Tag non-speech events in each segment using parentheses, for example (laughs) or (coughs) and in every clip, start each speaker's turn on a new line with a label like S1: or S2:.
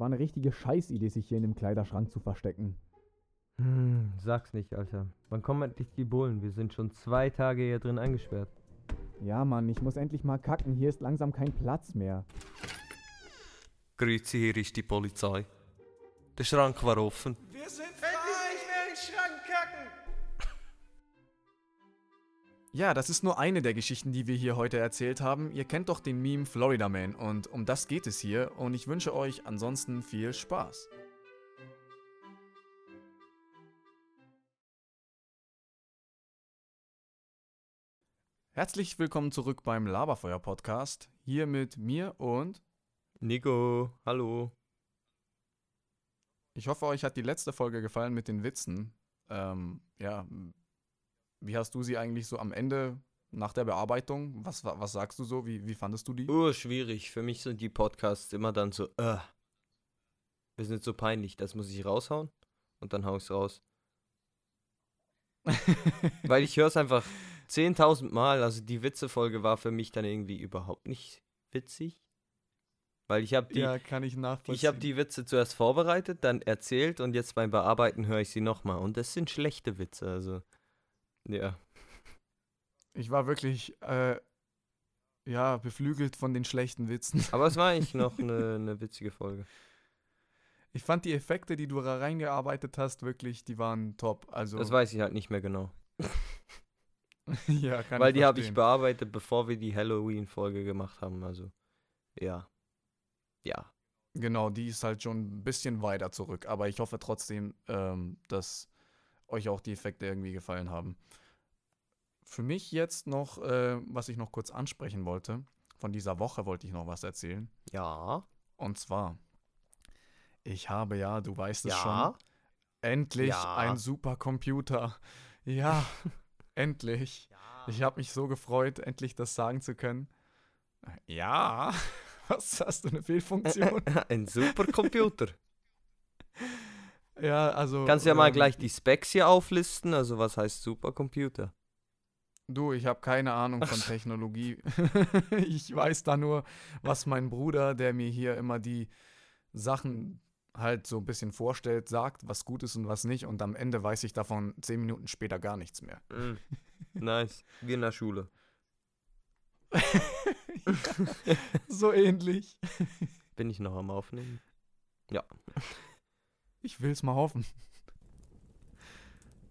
S1: war eine richtige Scheißidee, sich hier in dem Kleiderschrank zu verstecken.
S2: Hm, sag's nicht, Alter. Wann kommen endlich die Bullen? Wir sind schon zwei Tage hier drin eingesperrt.
S1: Ja, Mann, ich muss endlich mal kacken. Hier ist langsam kein Platz mehr.
S3: Grüezi, hier ist die Polizei. Der Schrank war offen.
S4: Ja, das ist nur eine der Geschichten, die wir hier heute erzählt haben. Ihr kennt doch den Meme Florida Man und um das geht es hier und ich wünsche euch ansonsten viel Spaß. Herzlich willkommen zurück beim Laberfeuer Podcast. Hier mit mir und
S2: Nico, hallo.
S4: ich hoffe, euch hat die letzte Folge gefallen mit den Witzen. Ähm, ja, wie hast du sie eigentlich so am Ende nach der Bearbeitung? Was, wa- was sagst du so? Wie, wie fandest du die?
S2: Oh, schwierig. Für mich sind die Podcasts immer dann so, äh. Wir sind so peinlich, das muss ich raushauen und dann hau ich's raus. (laughs) Weil ich höre es einfach 10.000 Mal. Also die Witzefolge war für mich dann irgendwie überhaupt nicht witzig. Weil ich habe die,
S4: ja, kann ich
S2: ich habe die Witze zuerst vorbereitet, dann erzählt und jetzt beim Bearbeiten höre ich sie nochmal. Und das sind schlechte Witze, also. Ja.
S4: Ich war wirklich, äh, ja, beflügelt von den schlechten Witzen. (laughs)
S2: Aber es war eigentlich noch eine, eine witzige Folge.
S4: Ich fand die Effekte, die du da reingearbeitet hast, wirklich, die waren top. Also,
S2: Das weiß ich halt nicht mehr genau. (laughs)
S4: ja, kann
S2: Weil die habe ich bearbeitet, bevor wir die Halloween-Folge gemacht haben. Also, ja. Ja.
S4: Genau, die ist halt schon ein bisschen weiter zurück. Aber ich hoffe trotzdem, ähm, dass euch auch die Effekte irgendwie gefallen haben. Für mich jetzt noch, äh, was ich noch kurz ansprechen wollte, von dieser Woche wollte ich noch was erzählen.
S2: Ja.
S4: Und zwar, ich habe ja, du weißt es
S2: Ja.
S4: schon, endlich
S2: Ja.
S4: ein Supercomputer. Ja, (laughs) endlich. Ich habe mich so gefreut, endlich das sagen zu können. Ja, (laughs) was hast du eine Fehlfunktion? (laughs)
S2: Ein Supercomputer.
S4: Ja, also.
S2: Kannst ja mal
S4: ähm,
S2: gleich die Specs hier auflisten. Also, was heißt Supercomputer?
S4: Du, ich habe keine Ahnung von (laughs) Technologie. (laughs) ich weiß da nur, was mein Bruder, der mir hier immer die Sachen halt so ein bisschen vorstellt, sagt, was gut ist und was nicht. Und am Ende weiß ich davon zehn Minuten später gar nichts mehr.
S2: Mm. Nice. Wie in der Schule. (laughs)
S4: so ähnlich.
S2: Bin ich noch am Aufnehmen?
S4: Ich will's mal hoffen.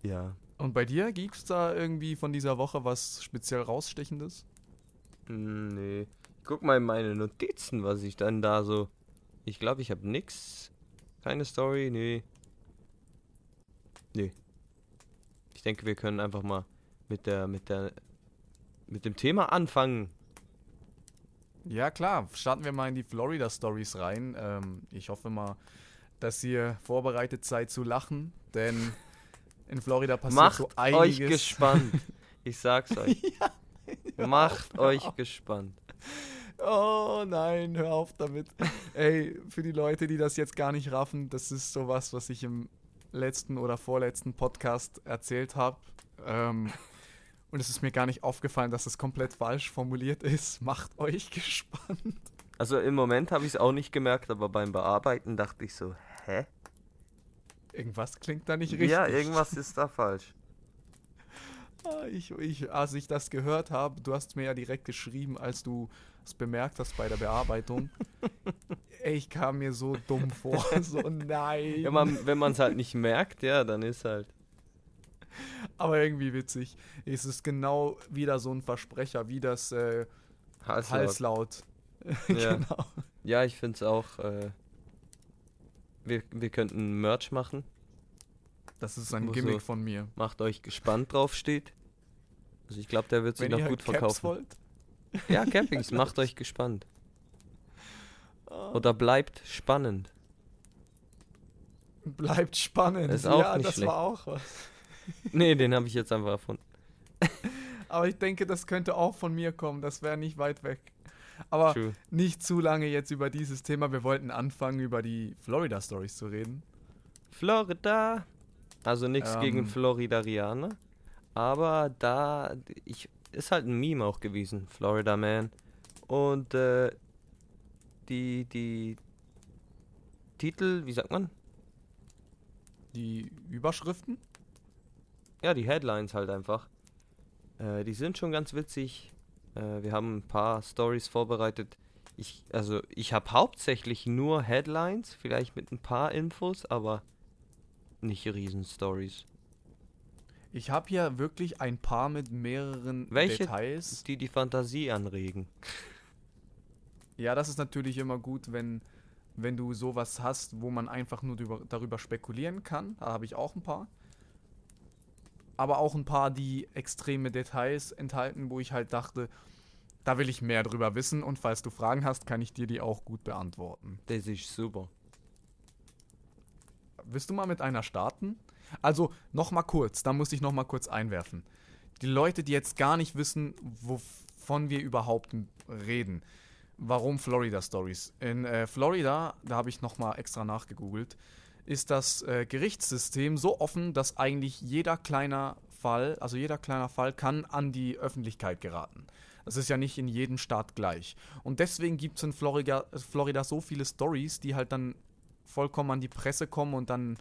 S2: Ja.
S4: Und bei dir gibt's da irgendwie von dieser Woche was speziell rausstechendes?
S2: Mm, Nee. Guck mal in meine Notizen, was ich dann da so. Ich glaube, ich habe nix. Keine Story, nee. Nee. Ich denke, wir können einfach mal mit der, mit der, mit dem Thema anfangen.
S4: Ja, klar. Starten wir mal in die Florida Stories rein. Ähm, ich hoffe mal, dass ihr vorbereitet seid zu lachen, denn in Florida passiert
S2: Macht
S4: so
S2: euch
S4: einiges.
S2: gespannt. Ich sag's (laughs) euch. Macht
S4: hör
S2: euch
S4: auf.
S2: gespannt.
S4: Oh nein, hör auf damit. Ey, für die Leute, die das jetzt gar nicht raffen, das ist sowas, was ich im letzten oder vorletzten Podcast erzählt habe. Ähm, und es ist mir gar nicht aufgefallen, dass es komplett falsch formuliert ist. Macht euch gespannt.
S2: Also im Moment habe ich es auch nicht gemerkt, aber beim Bearbeiten dachte ich so, hä?
S4: Irgendwas klingt da nicht richtig.
S2: Ja, irgendwas ist da falsch. (laughs)
S4: Ah, Ich, ich, als ich das gehört habe, du hast mir ja direkt geschrieben, als du es bemerkt hast bei der Bearbeitung. (laughs) Ey, ich kam mir so dumm vor. (laughs) So, nein.
S2: Ja, man, wenn man es halt nicht merkt, ja, dann ist halt.
S4: Aber irgendwie witzig. Es ist genau wieder so ein Versprecher, wie das äh,
S2: Halslaut.
S4: Halslaut.
S2: Ja.
S4: genau.
S2: Ja, ich finde es auch. Äh, wir, wir könnten Merch machen.
S4: Das ist ein Gimmick
S2: so-
S4: von mir.
S2: Macht euch gespannt drauf steht. Also ich glaube, der wird sich noch gut
S4: Caps
S2: verkaufen.
S4: wollt.
S2: Ja, (laughs) Campings, macht euch gespannt.
S4: Ah,
S2: Oder bleibt spannend.
S4: Bleibt spannend.
S2: Ist auch
S4: ja,
S2: nicht
S4: das
S2: schlecht.
S4: war auch was. (laughs)
S2: Nee, den habe ich jetzt einfach erfunden. (laughs)
S4: Aber ich denke, das könnte auch von mir kommen. Das wäre nicht weit weg. Aber
S2: True.
S4: nicht zu lange jetzt über dieses Thema. Wir wollten anfangen, über die Florida Stories zu reden.
S2: Florida. Also nichts
S4: Ähm.
S2: gegen Floridarianer. Aber da. Ich, ist halt ein Meme auch gewesen. Florida Man. Und äh, die, die. Titel, wie sagt man?
S4: Die Überschriften?
S2: Ja, die Headlines halt einfach. Äh, die sind schon ganz witzig. Äh, wir haben ein paar Stories vorbereitet. Ich, also ich habe hauptsächlich nur Headlines, vielleicht mit ein paar Infos, aber nicht riesen Stories.
S4: Ich habe hier wirklich ein paar mit mehreren
S2: Welche?
S4: Details.
S2: Die die Fantasie anregen.
S4: Ja, das ist natürlich immer gut, wenn, wenn du sowas hast, wo man einfach nur darüber spekulieren kann. Da habe ich auch ein paar. Aber auch ein paar, die extreme Details enthalten, wo ich halt dachte, da will ich mehr drüber wissen und falls du Fragen hast, kann ich dir die auch gut beantworten.
S2: Das ist super.
S4: Willst du mal mit einer starten? Also, noch mal kurz, da muss ich noch mal kurz einwerfen. Die Leute, die jetzt gar nicht wissen, wovon wir überhaupt reden. Warum Florida Stories? In äh, Florida, da habe ich noch mal extra nachgegoogelt, ist das äh, Gerichtssystem so offen, dass eigentlich jeder kleiner Fall, also jeder kleiner Fall kann an die Öffentlichkeit geraten. Das ist ja nicht in jedem Staat gleich. Und deswegen gibt es in Florida, Florida so viele Stories, die halt dann vollkommen an die Presse kommen und dann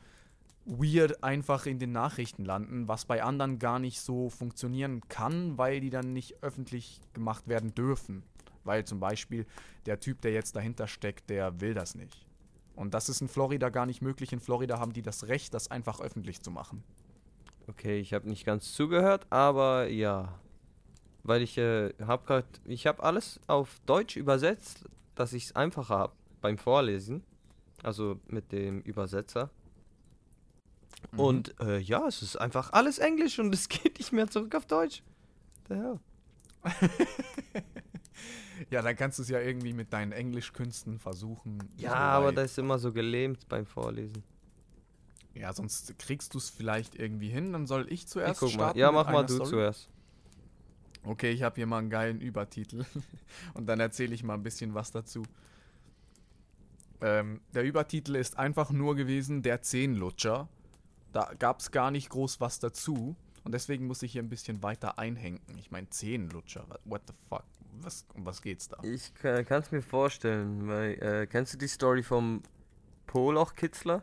S4: weird einfach in den Nachrichten landen, was bei anderen gar nicht so funktionieren kann, weil die dann nicht öffentlich gemacht werden dürfen. Weil zum Beispiel der Typ, der jetzt dahinter steckt, der will das nicht. Und das ist in Florida gar nicht möglich. In Florida haben die das Recht, das einfach öffentlich zu machen.
S2: Okay, ich habe nicht ganz zugehört, aber ja. Weil ich äh, habe gerade, ich habe alles auf Deutsch übersetzt, dass ich es einfacher habe beim Vorlesen. Also mit dem Übersetzer.
S4: Mhm.
S2: Und äh, ja, es ist einfach alles Englisch und es (laughs) geht nicht mehr zurück auf Deutsch. Hell? (laughs)
S4: Ja, dann kannst du es ja irgendwie mit deinen Englischkünsten versuchen.
S2: Ja,
S4: so
S2: aber das ist immer so gelähmt beim Vorlesen.
S4: Ja, sonst kriegst du es vielleicht irgendwie hin. Dann soll ich
S2: Ich
S4: zuerst
S2: mal.
S4: starten
S2: Ja,
S4: mit
S2: mach mal du
S4: Story.
S2: zuerst.
S4: Okay, ich habe hier mal einen geilen Übertitel (laughs) und dann erzähle ich mal ein bisschen was dazu. Ähm, der Übertitel ist einfach nur gewesen, der Zehnlutscher. Da gab es gar nicht groß was dazu und deswegen muss ich hier ein bisschen weiter einhängen. Ich meine, Zehnlutscher, what the fuck? Was, um was geht's da?
S2: Ich kann es mir vorstellen, weil, äh, kennst du die Story vom Poloch-Kitzler?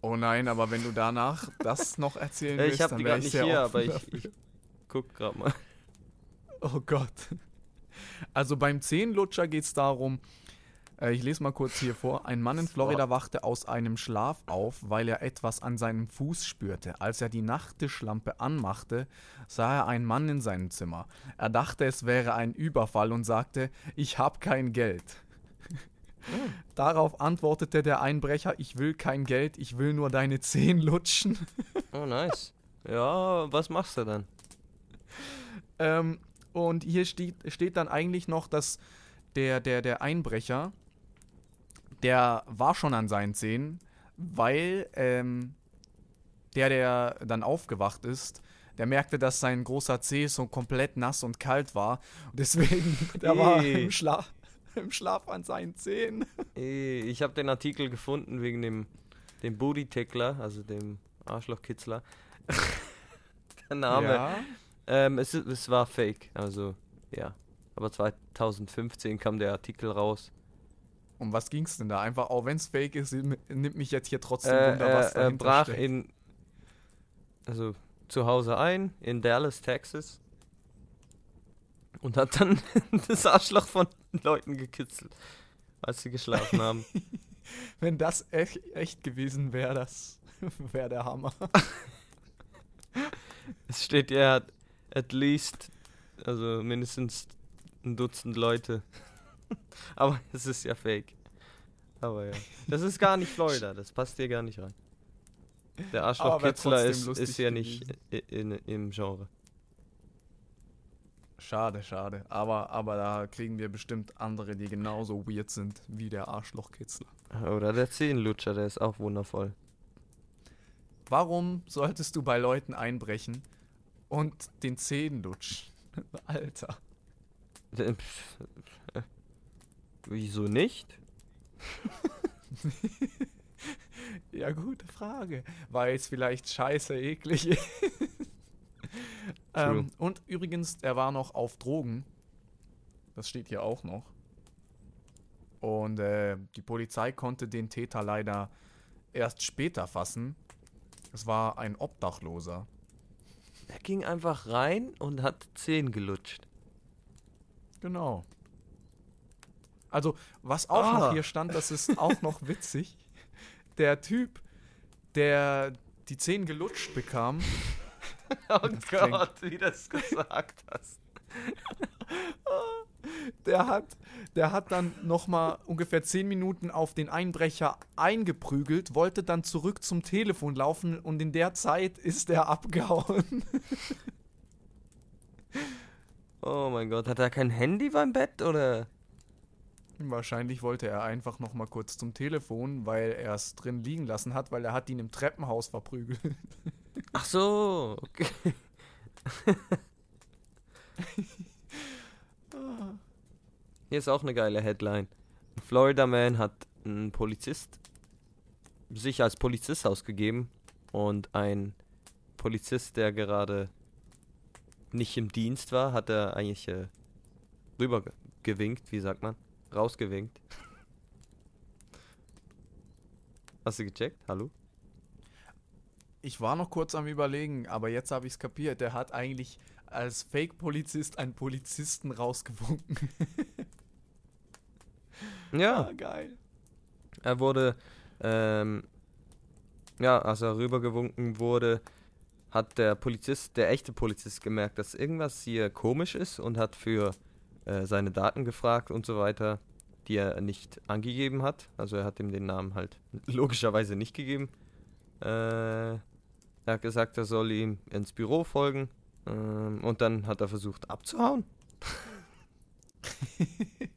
S4: Oh nein, aber wenn du danach (laughs) das noch erzählen
S2: Äh,
S4: willst,
S2: ich habe
S4: dann
S2: die
S4: wäre
S2: gerade
S4: ich
S2: nicht
S4: sehr
S2: hier,
S4: offen
S2: aber ich, ich guck gerade mal.
S4: Oh Gott. Also beim Zehnlutscher geht es darum, äh, ich lese mal kurz hier vor. Ein Mann in Florida wachte aus einem Schlaf auf, weil er etwas an seinem Fuß spürte. Als er die Nachttischlampe anmachte, sah er einen Mann in seinem Zimmer. Er dachte, es wäre ein Überfall und sagte, ich habe kein Geld. (laughs) Darauf antwortete der Einbrecher, ich will kein Geld, ich will nur deine Zehen lutschen. (laughs)
S2: Oh, nice. Ja, was machst du dann?
S4: Ähm, und hier steht, steht dann eigentlich noch, dass der, der, der Einbrecher, der war schon an seinen Zähnen, weil ähm, der, der dann aufgewacht ist, der merkte, dass sein großer Zeh so komplett nass und kalt war. Und deswegen, (laughs) der war im Schlaf, im Schlaf an seinen Zehen.
S2: Eh, Ich habe den Artikel gefunden wegen dem, dem Booty-Tickler, also dem Arschlochkitzler. (laughs) Der Name.
S4: Ja.
S2: Ähm, es, es war fake, also ja. Aber 2015 kam der Artikel raus.
S4: Um was ging's denn da? Einfach, auch wenn es fake ist, nimmt mich jetzt hier trotzdem
S2: Äh,
S4: Wunder, was
S2: er, er
S4: dahinter
S2: brach
S4: steckt.
S2: in, also zu Hause ein, in Dallas, Texas. Und hat dann (laughs) das Arschloch von Leuten gekitzelt, als sie geschlafen haben. (laughs)
S4: Wenn das echt, echt gewesen wäre, das (laughs) wäre der Hammer.
S2: Es steht, er hat at least, also mindestens ein Dutzend Leute. (laughs) Aber es ist ja fake. Aber ja. Das ist gar nicht Florida, das passt hier gar nicht rein. Der Arschlochkitzler
S4: trotzdem
S2: ist, ist ja nicht
S4: gewesen.
S2: i- in, im Genre.
S4: Schade, schade. Aber, aber da kriegen wir bestimmt andere, die genauso weird sind wie der Arschlochkitzler.
S2: Oder der Zehenlutscher, der ist auch wundervoll.
S4: Warum solltest du bei Leuten einbrechen und den Zehen lutschen? (laughs) Alter.
S2: Wieso nicht? (laughs)
S4: Ja, gute Frage. Weil es vielleicht scheiße eklig ist. ähm, und übrigens, er war noch auf Drogen. Das steht hier auch noch. Und äh, die Polizei konnte den Täter leider erst später fassen. Es war ein Obdachloser.
S2: Er ging einfach rein und hat Zehen gelutscht.
S4: Genau. Also, was auch
S2: Ah.
S4: noch hier stand, das ist auch noch witzig. Der Typ, der die Zehen gelutscht bekam, (laughs)
S2: Oh Gott, wie das gesagt hast. (laughs)
S4: der hat, der hat dann nochmal ungefähr 10 Minuten auf den Einbrecher eingeprügelt, wollte dann zurück zum Telefon laufen und in der Zeit ist er abgehauen. (laughs)
S2: Oh mein Gott, hat er kein Handy beim Bett oder?
S4: Wahrscheinlich wollte er einfach nochmal kurz zum Telefon, weil er es drin liegen lassen hat, weil er hat ihn im Treppenhaus verprügelt. (laughs)
S2: Ach so, okay. (laughs) Hier ist auch eine geile Headline. Ein Florida Man hat einen Polizist sich als Polizist ausgegeben und ein Polizist, der gerade nicht im Dienst war, hat er eigentlich äh, rüber ge- gewinkt, wie sagt man? Rausgewinkt. Hast du gecheckt? Hallo?
S4: Ich war noch kurz am Überlegen, aber jetzt habe ich es kapiert. Der hat eigentlich als Fake-Polizist einen Polizisten rausgewunken. (laughs)
S2: Ja.
S4: Ah, geil.
S2: Er wurde, ähm, ja, als er rübergewunken wurde, hat der Polizist, der echte Polizist gemerkt, dass irgendwas hier komisch ist und hat für äh, seine Daten gefragt und so weiter, die er nicht angegeben hat. Also er hat ihm den Namen halt (laughs) logischerweise nicht gegeben. Äh, er hat gesagt, er soll ihm ins Büro folgen ähm, und dann hat er versucht abzuhauen. (laughs)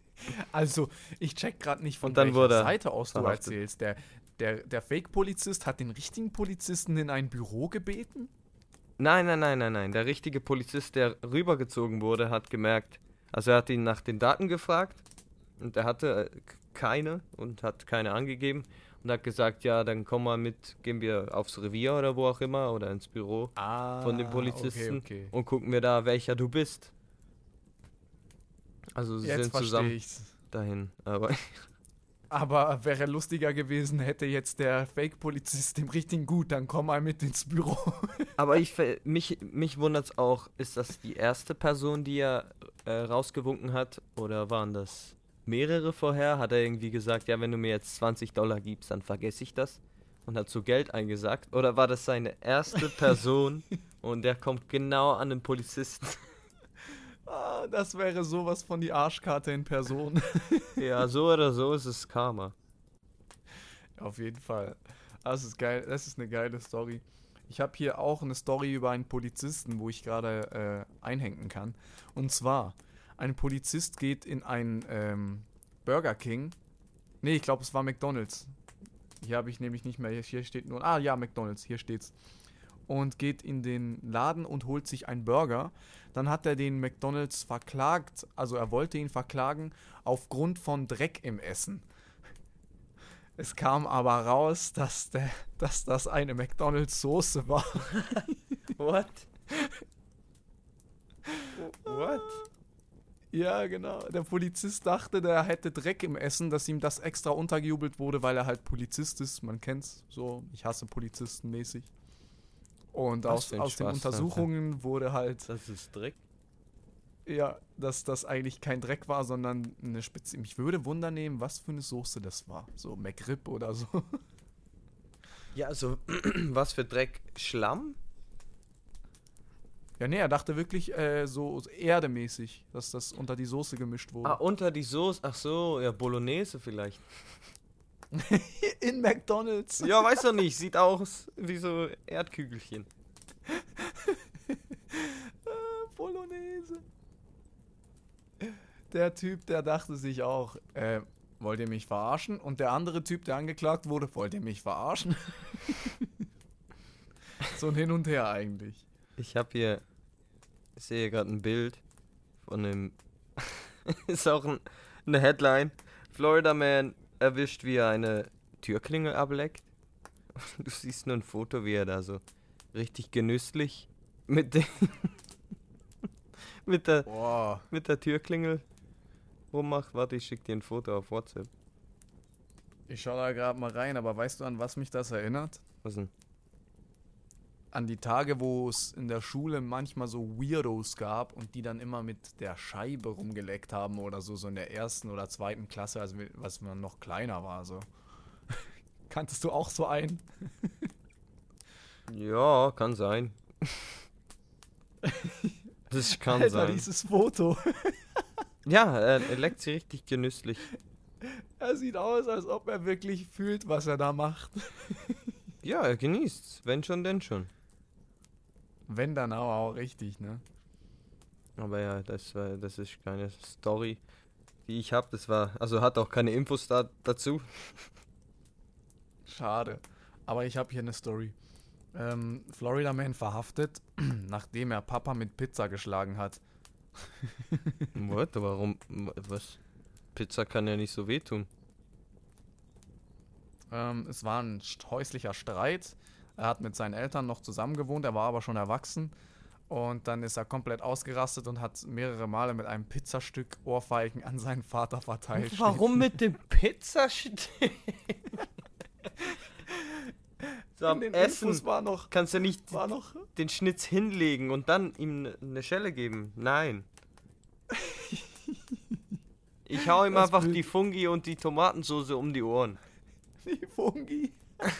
S4: Also, ich check gerade nicht, von welcher
S2: wurde er
S4: Seite aus du erzählst. Der, der, der Fake-Polizist hat den richtigen Polizisten in ein Büro gebeten?
S2: Nein, nein, nein, nein, nein. Der richtige Polizist, der rübergezogen wurde, hat gemerkt, also er hat ihn nach den Daten gefragt und er hatte äh, keine und hat keine angegeben und hat gesagt, ja, dann komm mal mit, gehen wir aufs Revier oder wo auch immer oder ins Büro
S4: Ah,
S2: von dem Polizisten
S4: Okay, okay.
S2: und gucken wir da, welcher du bist. Also sie
S4: Jetzt
S2: sind zusammen
S4: ich's.
S2: dahin. Aber
S4: Aber wäre lustiger gewesen, hätte jetzt der Fake-Polizist dem richtigen gut, dann komm mal mit ins Büro. (laughs)
S2: Aber ich, mich, mich wundert es auch, ist das die erste Person, die er äh, rausgewunken hat? Oder waren das mehrere vorher? Hat er irgendwie gesagt, ja, wenn du mir jetzt 20 Dollar gibst, dann vergesse ich das? Und hat so Geld eingesagt? Oder war das seine erste Person (laughs) und der kommt genau an den Polizisten?
S4: Ah, das wäre sowas von die Arschkarte in Person. (laughs)
S2: ja, so oder so ist es Karma.
S4: Auf jeden Fall. Das ist geil. Das ist eine geile Story. Ich habe hier auch eine Story über einen Polizisten, wo ich gerade äh, einhängen kann. Und zwar, ein Polizist geht in ein ähm, Burger King. Nee, ich glaube, es war McDonald's. Hier habe ich nämlich nicht mehr. Hier- Hier steht nur. Ah, ja, McDonald's. Hier steht's. Und geht in den Laden und holt sich einen Burger. Dann hat er den McDonald's verklagt. Also, er wollte ihn verklagen aufgrund von Dreck im Essen. Es kam aber raus, dass, der, dass das eine McDonalds-Soße war. (laughs)
S2: What? What?
S4: Ja, genau. Der Polizist dachte, der hätte Dreck im Essen, dass ihm das extra untergejubelt wurde, weil er halt Polizist ist. Man kennt's so. Ich hasse Polizisten mäßig. Und aus, aus den Untersuchungen wurde halt,
S2: Das ist Dreck.
S4: ja, dass das eigentlich kein Dreck war, sondern eine Spitze. Mich würde Wunder nehmen, was für eine Soße das war. So McRib oder so. (laughs)
S2: Ja, also, (clears throat) was für Dreck? Schlamm?
S4: Ja, nee, er dachte wirklich äh, so erdemäßig, dass das unter die Soße gemischt wurde.
S2: Ah, unter die Soße. Ach so, ja, Bolognese vielleicht. (laughs)
S4: In McDonalds.
S2: Ja, weiß doch nicht. Sieht aus wie so Erdkügelchen. (laughs)
S4: Bolognese. Der Typ, der dachte sich auch, äh, wollt ihr mich verarschen? Und der andere Typ, der angeklagt wurde, wollt ihr mich verarschen? (laughs) so ein Hin und Her eigentlich.
S2: Ich habe hier, ich sehe gerade ein Bild von einem, ist auch ein, eine Headline. Florida Man erwischt, wie er eine Türklingel ableckt. (laughs) Du siehst nur ein Foto, wie er da so richtig genüsslich mit, den (laughs) mit, der,
S4: Boah.
S2: mit der Türklingel rummacht. Warte, ich schicke dir ein Foto auf WhatsApp.
S4: Ich schaue da gerade mal rein, aber weißt du, an was mich das erinnert?
S2: Was denn?
S4: An die Tage, wo es in der Schule manchmal so Weirdos gab und die dann immer mit der Scheibe rumgeleckt haben oder so, so in der ersten oder zweiten Klasse, also was man noch kleiner war, so. (laughs) Kanntest du auch so einen? (laughs)
S2: Ja, kann sein. (laughs) das kann
S4: Alter,
S2: sein.
S4: dieses Foto.
S2: Ja, er, er leckt sie richtig genüsslich.
S4: Er sieht aus, als ob er wirklich fühlt, was er da macht.
S2: Ja, er genießt's. Wenn schon, denn schon.
S4: Wenn dann aber auch richtig, ne?
S2: Aber ja, das, war, das ist keine Story, die ich habe. Das war, also hat auch keine Infos da, dazu.
S4: Schade. Aber ich habe hier eine Story. Ähm, Florida Man verhaftet, (clears throat) nachdem er Papa mit Pizza geschlagen hat. (laughs)
S2: What? Warum? Was? Pizza kann ja nicht so wehtun.
S4: Ähm, es war ein häuslicher Streit. Er hat mit seinen Eltern noch zusammen gewohnt, er war aber schon erwachsen. Und dann ist er komplett ausgerastet und hat mehrere Male mit einem Pizzastück Ohrfeigen an seinen Vater verteilt.
S2: Warum mit dem Pizzastück? (laughs) so
S4: In
S2: am
S4: den
S2: Essen
S4: Infos war noch,
S2: kannst du nicht
S4: war noch
S2: den Schnitz hinlegen und dann ihm ne- eine Schelle geben. Nein. Ich hau ihm
S4: Das
S2: einfach die Fungi und die Tomatensauce um die Ohren.
S4: die Fungi. (laughs)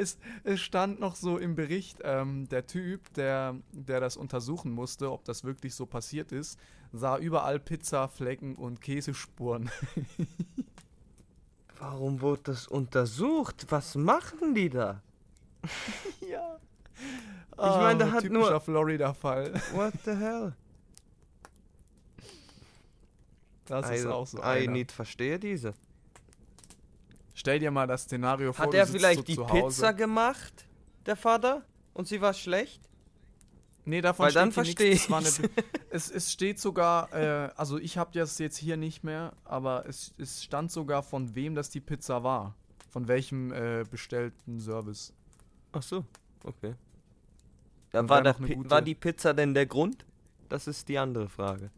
S4: Es, es stand noch so im Bericht, ähm, der Typ, der, der das untersuchen musste, ob das wirklich so passiert ist, sah überall Pizzaflecken und Käsespuren. (laughs)
S2: Warum wurde das untersucht? Was machen die da? (laughs)
S4: ja.
S2: Ich meine, da hat nur-
S4: typischer Florida-Fall.
S2: What the hell?
S4: Das ist auch so.
S2: I
S4: einer.
S2: nicht verstehe diese.
S4: Stell dir mal das Szenario vor.
S2: Hat
S4: du
S2: er vielleicht die. Pizza gemacht, der Vater? Und sie war schlecht?
S4: Nee, davon
S2: Weil dann
S4: steht hier
S2: versteh
S4: nichts. Es (laughs) es, es steht sogar, äh, also ich habe das jetzt hier nicht mehr, aber es, es stand sogar, von wem das die Pizza war. Von welchem äh, bestellten Service.
S2: Ach so, okay. Ja, war, war die Pizza denn der Grund? Das ist die andere Frage.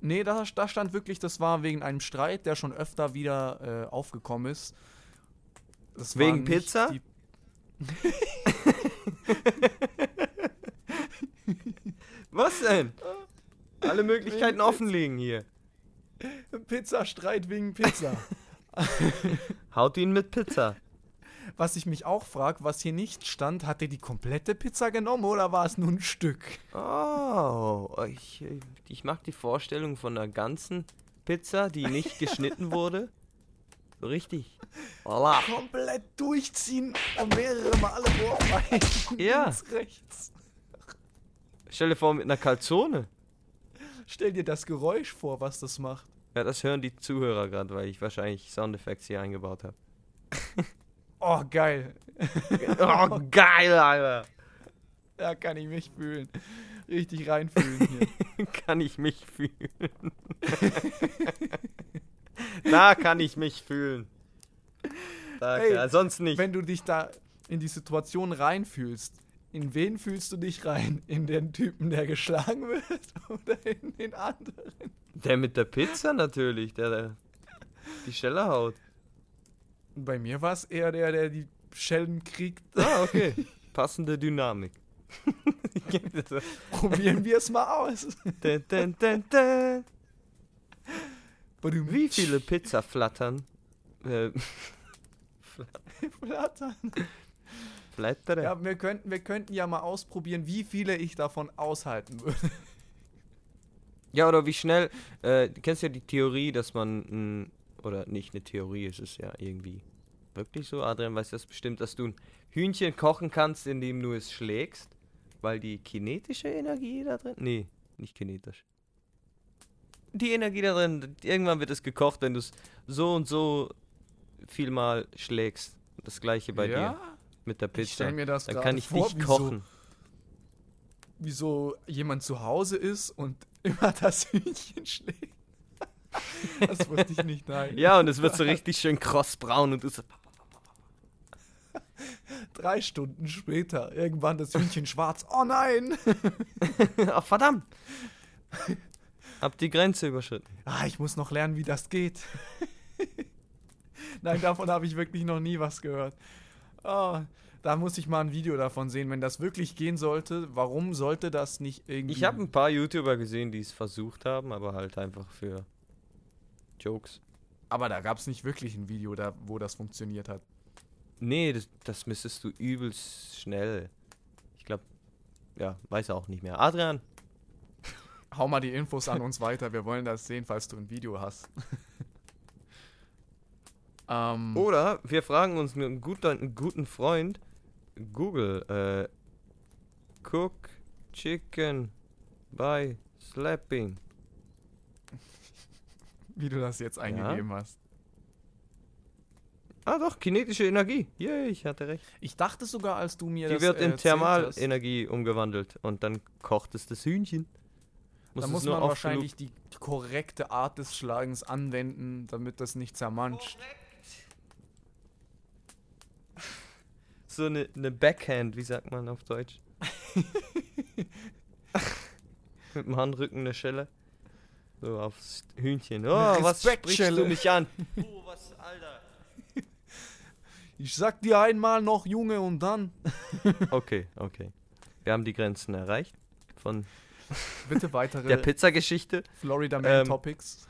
S4: Nee, da, da stand wirklich, das war wegen einem Streit, der schon öfter wieder äh, aufgekommen ist. Das
S2: Wegen Pizza? (laughs) Was denn? Alle Möglichkeiten offen liegen hier.
S4: Pizzastreit wegen Pizza. (laughs)
S2: Haut ihn mit Pizza.
S4: Was ich mich auch frage, was hier nicht stand, hat er die komplette Pizza genommen oder war es nur ein Stück?
S2: Oh, ich, ich mag die Vorstellung von einer ganzen Pizza, die nicht (laughs) geschnitten wurde. Richtig. Voila.
S4: Komplett durchziehen und mehrere Male Ohrfeigen.
S2: Ja.
S4: Links, rechts.
S2: Stell dir vor, mit einer Calzone.
S4: Stell dir das Geräusch vor, was das macht.
S2: Ja, das hören die Zuhörer gerade, weil ich wahrscheinlich Soundeffekte hier eingebaut habe. (laughs)
S4: Oh, geil. (laughs)
S2: Oh, geil, Alter.
S4: Da kann ich mich fühlen. Richtig reinfühlen hier. (laughs)
S2: Kann ich mich fühlen. (laughs) da kann ich mich fühlen. Da,
S4: Ey,
S2: ja, sonst nicht.
S4: Wenn du dich da in die Situation reinfühlst, in wen fühlst du dich rein? In den Typen, der geschlagen wird oder in den anderen?
S2: Der mit der Pizza natürlich, der, der die Schelle haut.
S4: Bei mir war es eher der, der die Schellen kriegt.
S2: Ah, okay. (laughs) Passende Dynamik. (laughs)
S4: Probieren wir es mal aus. (laughs)
S2: dun, dun, dun. Wie viele Pizza flattern? Äh,
S4: Flattern.
S2: flattere?
S4: Ja, wir könnten, wir könnten ja mal ausprobieren, wie viele ich davon aushalten würde.
S2: Ja, oder wie schnell, äh, du kennst ja die Theorie, dass man, n, oder nicht eine Theorie, es ist ja irgendwie wirklich so, Adrian weiß das bestimmt, dass du ein Hühnchen kochen kannst, indem du es schlägst, weil die kinetische Energie da drin, nee, nicht kinetisch. Die Energie da drin, irgendwann wird es gekocht, wenn du es so und so viel mal schlägst. Das gleiche bei dir mit der
S4: Ich
S2: Pizza.
S4: stell mir das
S2: Dann kann ich
S4: vor,
S2: nicht
S4: wie so-
S2: kochen.
S4: Wie so jemand zu Hause ist und (laughs) immer das Hühnchen schlägt. Das wollte ich nicht, nein.
S2: Ja, und es wird so richtig schön krossbraun und du so,
S4: Drei Stunden später, irgendwann das Hühnchen schwarz. Oh nein! (laughs)
S2: oh, verdammt. Hab die Grenze überschritten.
S4: Ah, ich muss noch lernen, wie das geht. (laughs) Nein, davon habe ich wirklich noch nie was gehört. Ah, da muss ich mal ein Video davon sehen. Wenn das wirklich gehen sollte, warum sollte das nicht irgendwie.
S2: Ich habe ein paar YouTuber gesehen, die es versucht haben, aber halt einfach für Jokes.
S4: Aber da gab es nicht wirklich ein Video, da, wo das funktioniert hat.
S2: Nee, das, das müsstest du übelst schnell. Ich glaube, ja, weiß auch nicht mehr. Adrian, (laughs)
S4: Hau mal die Infos an uns weiter. Wir wollen das sehen, falls du ein Video hast. (laughs) ähm,
S2: Oder wir fragen uns mit einem guten, guten Freund, Google, äh, Cook Chicken by Slapping. (laughs)
S4: wie du das jetzt eingegeben hast.
S2: Ah doch, kinetische Energie. Yay, ich hatte recht.
S4: Ich dachte sogar, als du mir
S2: Die
S4: das
S2: wird in Thermalenergie umgewandelt und dann kocht es das Hühnchen.
S4: Da
S2: es
S4: muss man wahrscheinlich die korrekte Art des Schlagens anwenden, damit das nicht zermanscht.
S2: genug- So eine, eine Backhand, wie sagt man auf Deutsch? (laughs) Mit dem Handrücken eine Schelle. So aufs Hühnchen. Oh, was sprichst du mich an? (laughs) Oh, was, Alter.
S4: Ich sag dir einmal noch, Junge, und dann. (laughs)
S2: Okay, okay. Wir haben die Grenzen erreicht von (laughs)
S4: Bitte weitere
S2: der Pizzageschichte.
S4: Florida Man
S2: Ähm,
S4: Topics.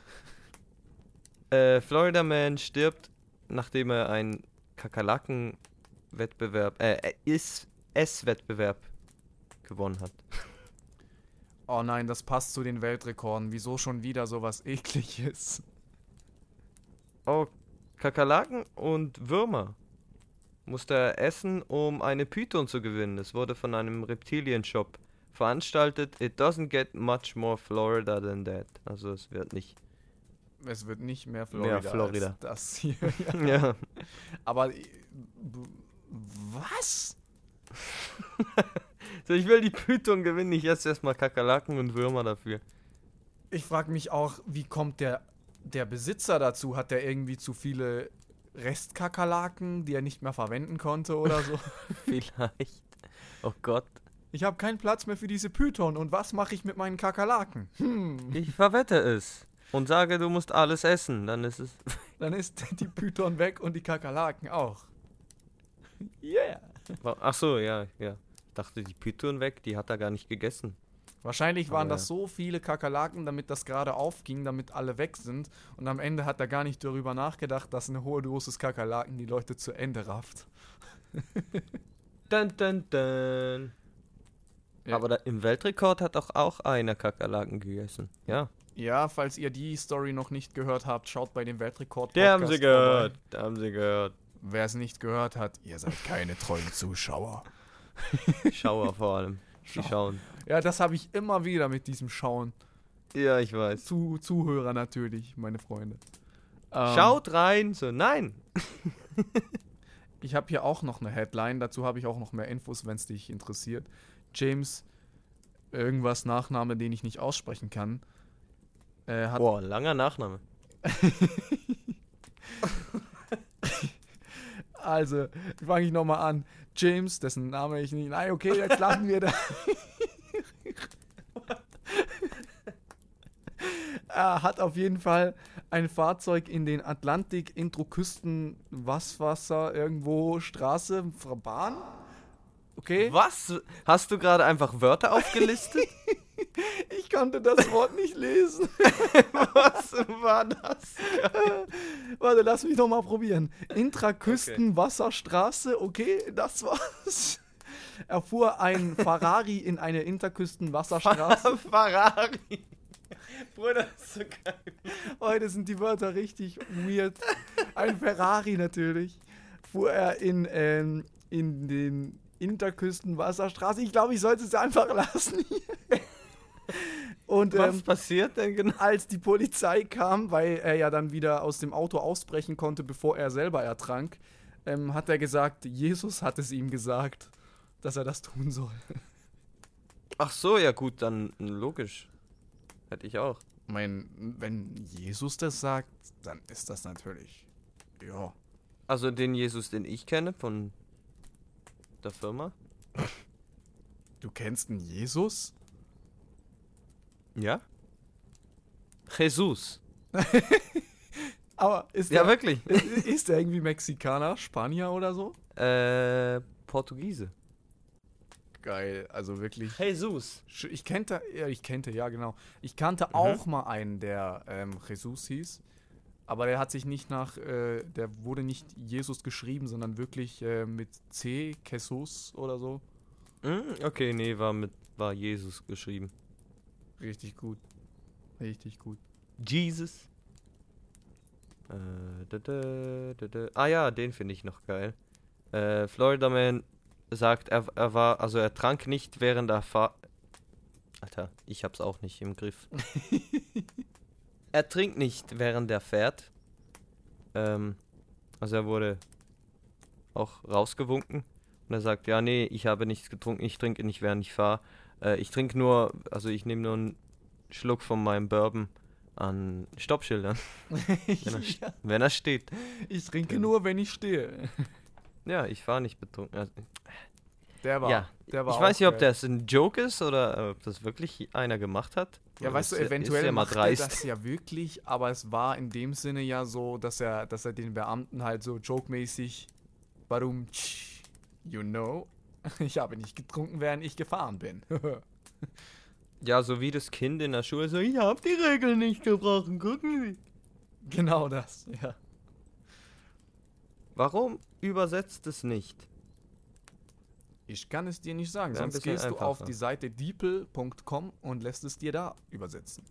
S2: Äh, Florida Man stirbt, nachdem er einen Kakerlaken-Wettbewerb, äh, Ess-Wettbewerb gewonnen hat. (laughs)
S4: Oh nein, das passt zu den Weltrekorden. Wieso schon wieder sowas ekliges?
S2: Oh, Kakerlaken und Würmer musste er essen, um eine Python zu gewinnen. Es wurde von einem Reptilien-Shop veranstaltet. It doesn't get much more Florida than that. Also es wird nicht.
S4: Es wird nicht mehr Florida,
S2: Florida.
S4: als das hier. (laughs) Ja.
S2: Ja.
S4: Aber äh, was? (laughs)
S2: So, ich will die Python gewinnen. Ich esse erstmal Kakerlaken und Würmer dafür.
S4: Ich frage mich auch, wie kommt der, der Besitzer dazu? Hat der irgendwie zu viele Restkakerlaken, die er nicht mehr verwenden konnte oder so? (laughs)
S2: Vielleicht. Oh Gott.
S4: ich habe keinen Platz mehr für diese Python und was mache ich mit meinen Kakerlaken? Hm,
S2: Ich verwette es. Und sage, du musst alles essen. Dann ist es. (laughs)
S4: dann ist die Python weg und die Kakerlaken auch. Yeah.
S2: Ach so, ja, ja. Ich dachte, die Python weg, die hat er gar nicht gegessen.
S4: Wahrscheinlich waren
S2: Aber
S4: das so viele Kakerlaken, damit das gerade aufging, damit alle weg sind. Und am Ende hat er gar nicht darüber nachgedacht, dass eine hohe Dosis Kakerlaken die Leute zu Ende rafft. (laughs)
S2: Dun, dun, dun.
S4: Ja.
S2: Aber da, im Weltrekord hat auch, auch einer Kakerlaken gegessen. Ja.
S4: Ja, falls ihr die Story noch nicht gehört habt, schaut bei dem Weltrekord
S2: Der haben sie gehört. Da haben sie gehört.
S4: Wer es nicht gehört hat, ihr seid keine treuen Zuschauer. (laughs)
S2: Schauer vor allem. Die schauen.
S4: Ja, das habe ich immer wieder mit diesem Schauen.
S2: Ja, ich weiß.
S4: Zu Zuhörer natürlich, meine Freunde. Ähm,
S2: Schaut rein. So, nein. (laughs)
S4: Ich habe hier auch noch eine Headline, dazu habe ich auch noch mehr Infos, wenn es dich interessiert. James, irgendwas Nachname, den ich nicht aussprechen kann, äh,
S2: Boah, langer Nachname. (laughs)
S4: Also, fange ich nochmal an. James, dessen Name ich nicht. Nein, okay, jetzt lassen wir da. (laughs) er hat auf jeden Fall ein Fahrzeug in den Atlantik, Intro-Küsten, Wasser, irgendwo, Straße, Bahn. Okay?
S2: Was? Hast du gerade einfach Wörter aufgelistet? (laughs)
S4: Ich konnte das Wort nicht lesen. (laughs)
S2: Was war das? (laughs)
S4: Warte, lass mich noch mal probieren. Intraküstenwasserstraße, okay, das war's. Er fuhr ein Ferrari in eine Interküstenwasserstraße.
S2: Ferrari. (laughs) Bruder, das ist so geil.
S4: Heute sind die Wörter richtig weird. Ein Ferrari natürlich. Fuhr er in, ähm, in den Interküstenwasserstraße. Ich glaube, ich sollte es einfach lassen. Und
S2: Was
S4: ähm,
S2: passiert denn genau?
S4: als die Polizei kam, weil er ja dann wieder aus dem Auto ausbrechen konnte, bevor er selber ertrank, ähm, hat er gesagt, Jesus hat es ihm gesagt, dass er das tun soll.
S2: Ach so, ja gut, dann logisch. Hätte ich auch.
S4: Mein, wenn Jesus das sagt, dann ist das natürlich, ja.
S2: Also den Jesus, den ich kenne von der Firma.
S4: Du kennst einen Jesus?
S2: Ja? Jesus. (laughs)
S4: Aber ist
S2: Ja,
S4: der,
S2: wirklich. (laughs)
S4: ist der irgendwie Mexikaner, Spanier oder so?
S2: Äh, Portugiese.
S4: Geil, also wirklich.
S2: Jesus.
S4: Ich kannte, ja, ich kannte, ja genau. Ich kannte
S2: Mhm.
S4: auch mal einen, der ähm, Jesus hieß. Aber der hat sich nicht nach, äh, der wurde nicht Jesus geschrieben, sondern wirklich äh, mit C, Jesus oder so.
S2: Hm, okay, nee, war mit war Jesus geschrieben.
S4: Richtig gut. Richtig gut.
S2: Jesus. Äh, da, da, da. Ah ja, den finde ich noch geil. Äh, Florida Man sagt, er, er war, also er trank nicht während der Fahrt. Alter, ich hab's auch nicht im Griff. (laughs) er trinkt nicht während er fährt. Ähm, also er wurde auch rausgewunken. Und er sagt, ja, nee, ich habe nichts getrunken, ich trinke nicht, während ich fahre. Äh, ich trinke nur, also ich nehme nur einen Schluck von meinem Bourbon an Stoppschildern, (laughs) wenn er, st- wenn er steht.
S4: Ich trinke nur, wenn ich stehe.
S2: Ja, ich fahre nicht betrunken. Also,
S4: Der war.
S2: ja,
S4: der war
S2: ich weiß nicht, ob das ein Joke ist oder äh, ob das wirklich einer gemacht hat.
S4: Ja, weißt du, eventuell
S2: ist ja
S4: macht er das ja wirklich, aber es war in dem Sinne ja so, dass er, dass er den Beamten halt so jokemäßig, warum, tsch, you know, (laughs) ich habe nicht getrunken, während ich gefahren bin. (laughs)
S2: Ja, so wie das Kind in der Schule so, ich habe die Regeln nicht gebrochen, gucken Sie.
S4: genau das, ja.
S2: Warum übersetzt es nicht?
S4: Ich kann es dir nicht sagen, sonst gehst du auf
S2: einfacher.
S4: die Seite deeple.com und lässt es dir da übersetzen.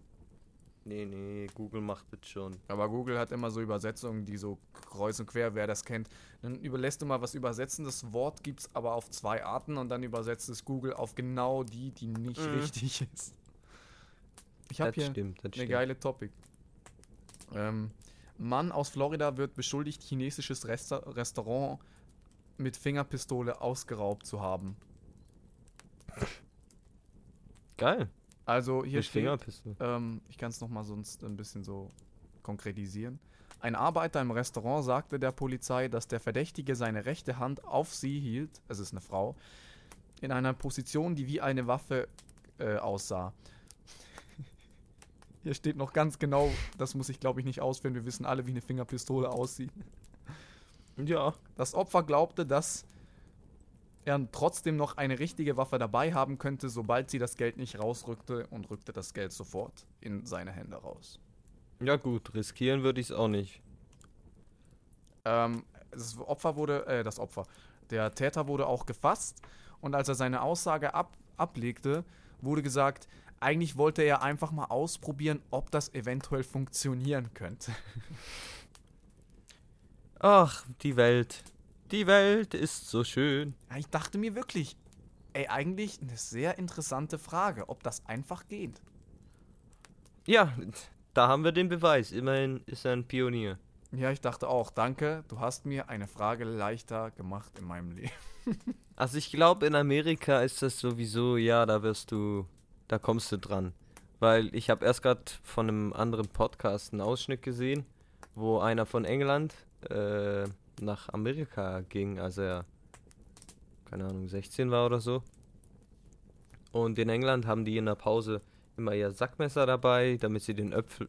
S2: Nee, nee, Google macht das schon.
S4: Aber Google hat immer so Übersetzungen, die so kreuz und quer, wer das kennt. Dann überlässt du mal was übersetzen. Das Wort gibt es aber auf zwei Arten und dann übersetzt es Google auf genau die, die nicht
S2: Mhm.
S4: richtig ist. Ich habe hier
S2: stimmt,
S4: eine
S2: stimmt.
S4: geile Topic. Ähm, Mann aus Florida wird beschuldigt, chinesisches Resta Restaurant mit Fingerpistole ausgeraubt zu haben.
S2: Geil.
S4: Also hier
S2: Mit
S4: steht,
S2: Fingerpistole.
S4: ähm, ich kann es nochmal sonst ein bisschen so konkretisieren. Ein Arbeiter im Restaurant sagte der Polizei, dass der Verdächtige seine rechte Hand auf sie hielt, es ist eine Frau, in einer Position, die wie eine Waffe äh, aussah. Hier steht noch ganz genau, das muss ich glaube ich nicht ausführen, wir wissen alle, wie eine Fingerpistole aussieht.
S2: Ja.
S4: Das Opfer glaubte, dass er trotzdem noch eine richtige Waffe dabei haben könnte, sobald sie das Geld nicht rausrückte und rückte das Geld sofort in seine Hände raus.
S2: Ja gut, riskieren würde ich es auch nicht.
S4: Ähm, das Opfer wurde, äh, das Opfer, der Täter wurde auch gefasst und als er seine Aussage ab, ablegte, wurde gesagt, eigentlich wollte er einfach mal ausprobieren, ob das eventuell funktionieren könnte.
S2: Ach, die Welt. Die Welt ist so schön.
S4: Ich dachte mir wirklich, ey, eigentlich eine sehr interessante Frage, ob das einfach geht.
S2: Ja, da haben wir den Beweis. Immerhin ist er ein Pionier.
S4: Ja, ich dachte auch, danke, du hast mir eine Frage leichter gemacht in meinem Leben. (laughs)
S2: Also ich glaube, in Amerika ist das sowieso, ja, da wirst du, da kommst du dran. Weil ich habe erst gerade von einem anderen Podcast einen Ausschnitt gesehen, wo einer von England äh, nach Amerika ging, als er, keine Ahnung, 16 war oder so. Und in England haben die in der Pause immer ihr Sackmesser dabei, damit sie den Äpfel...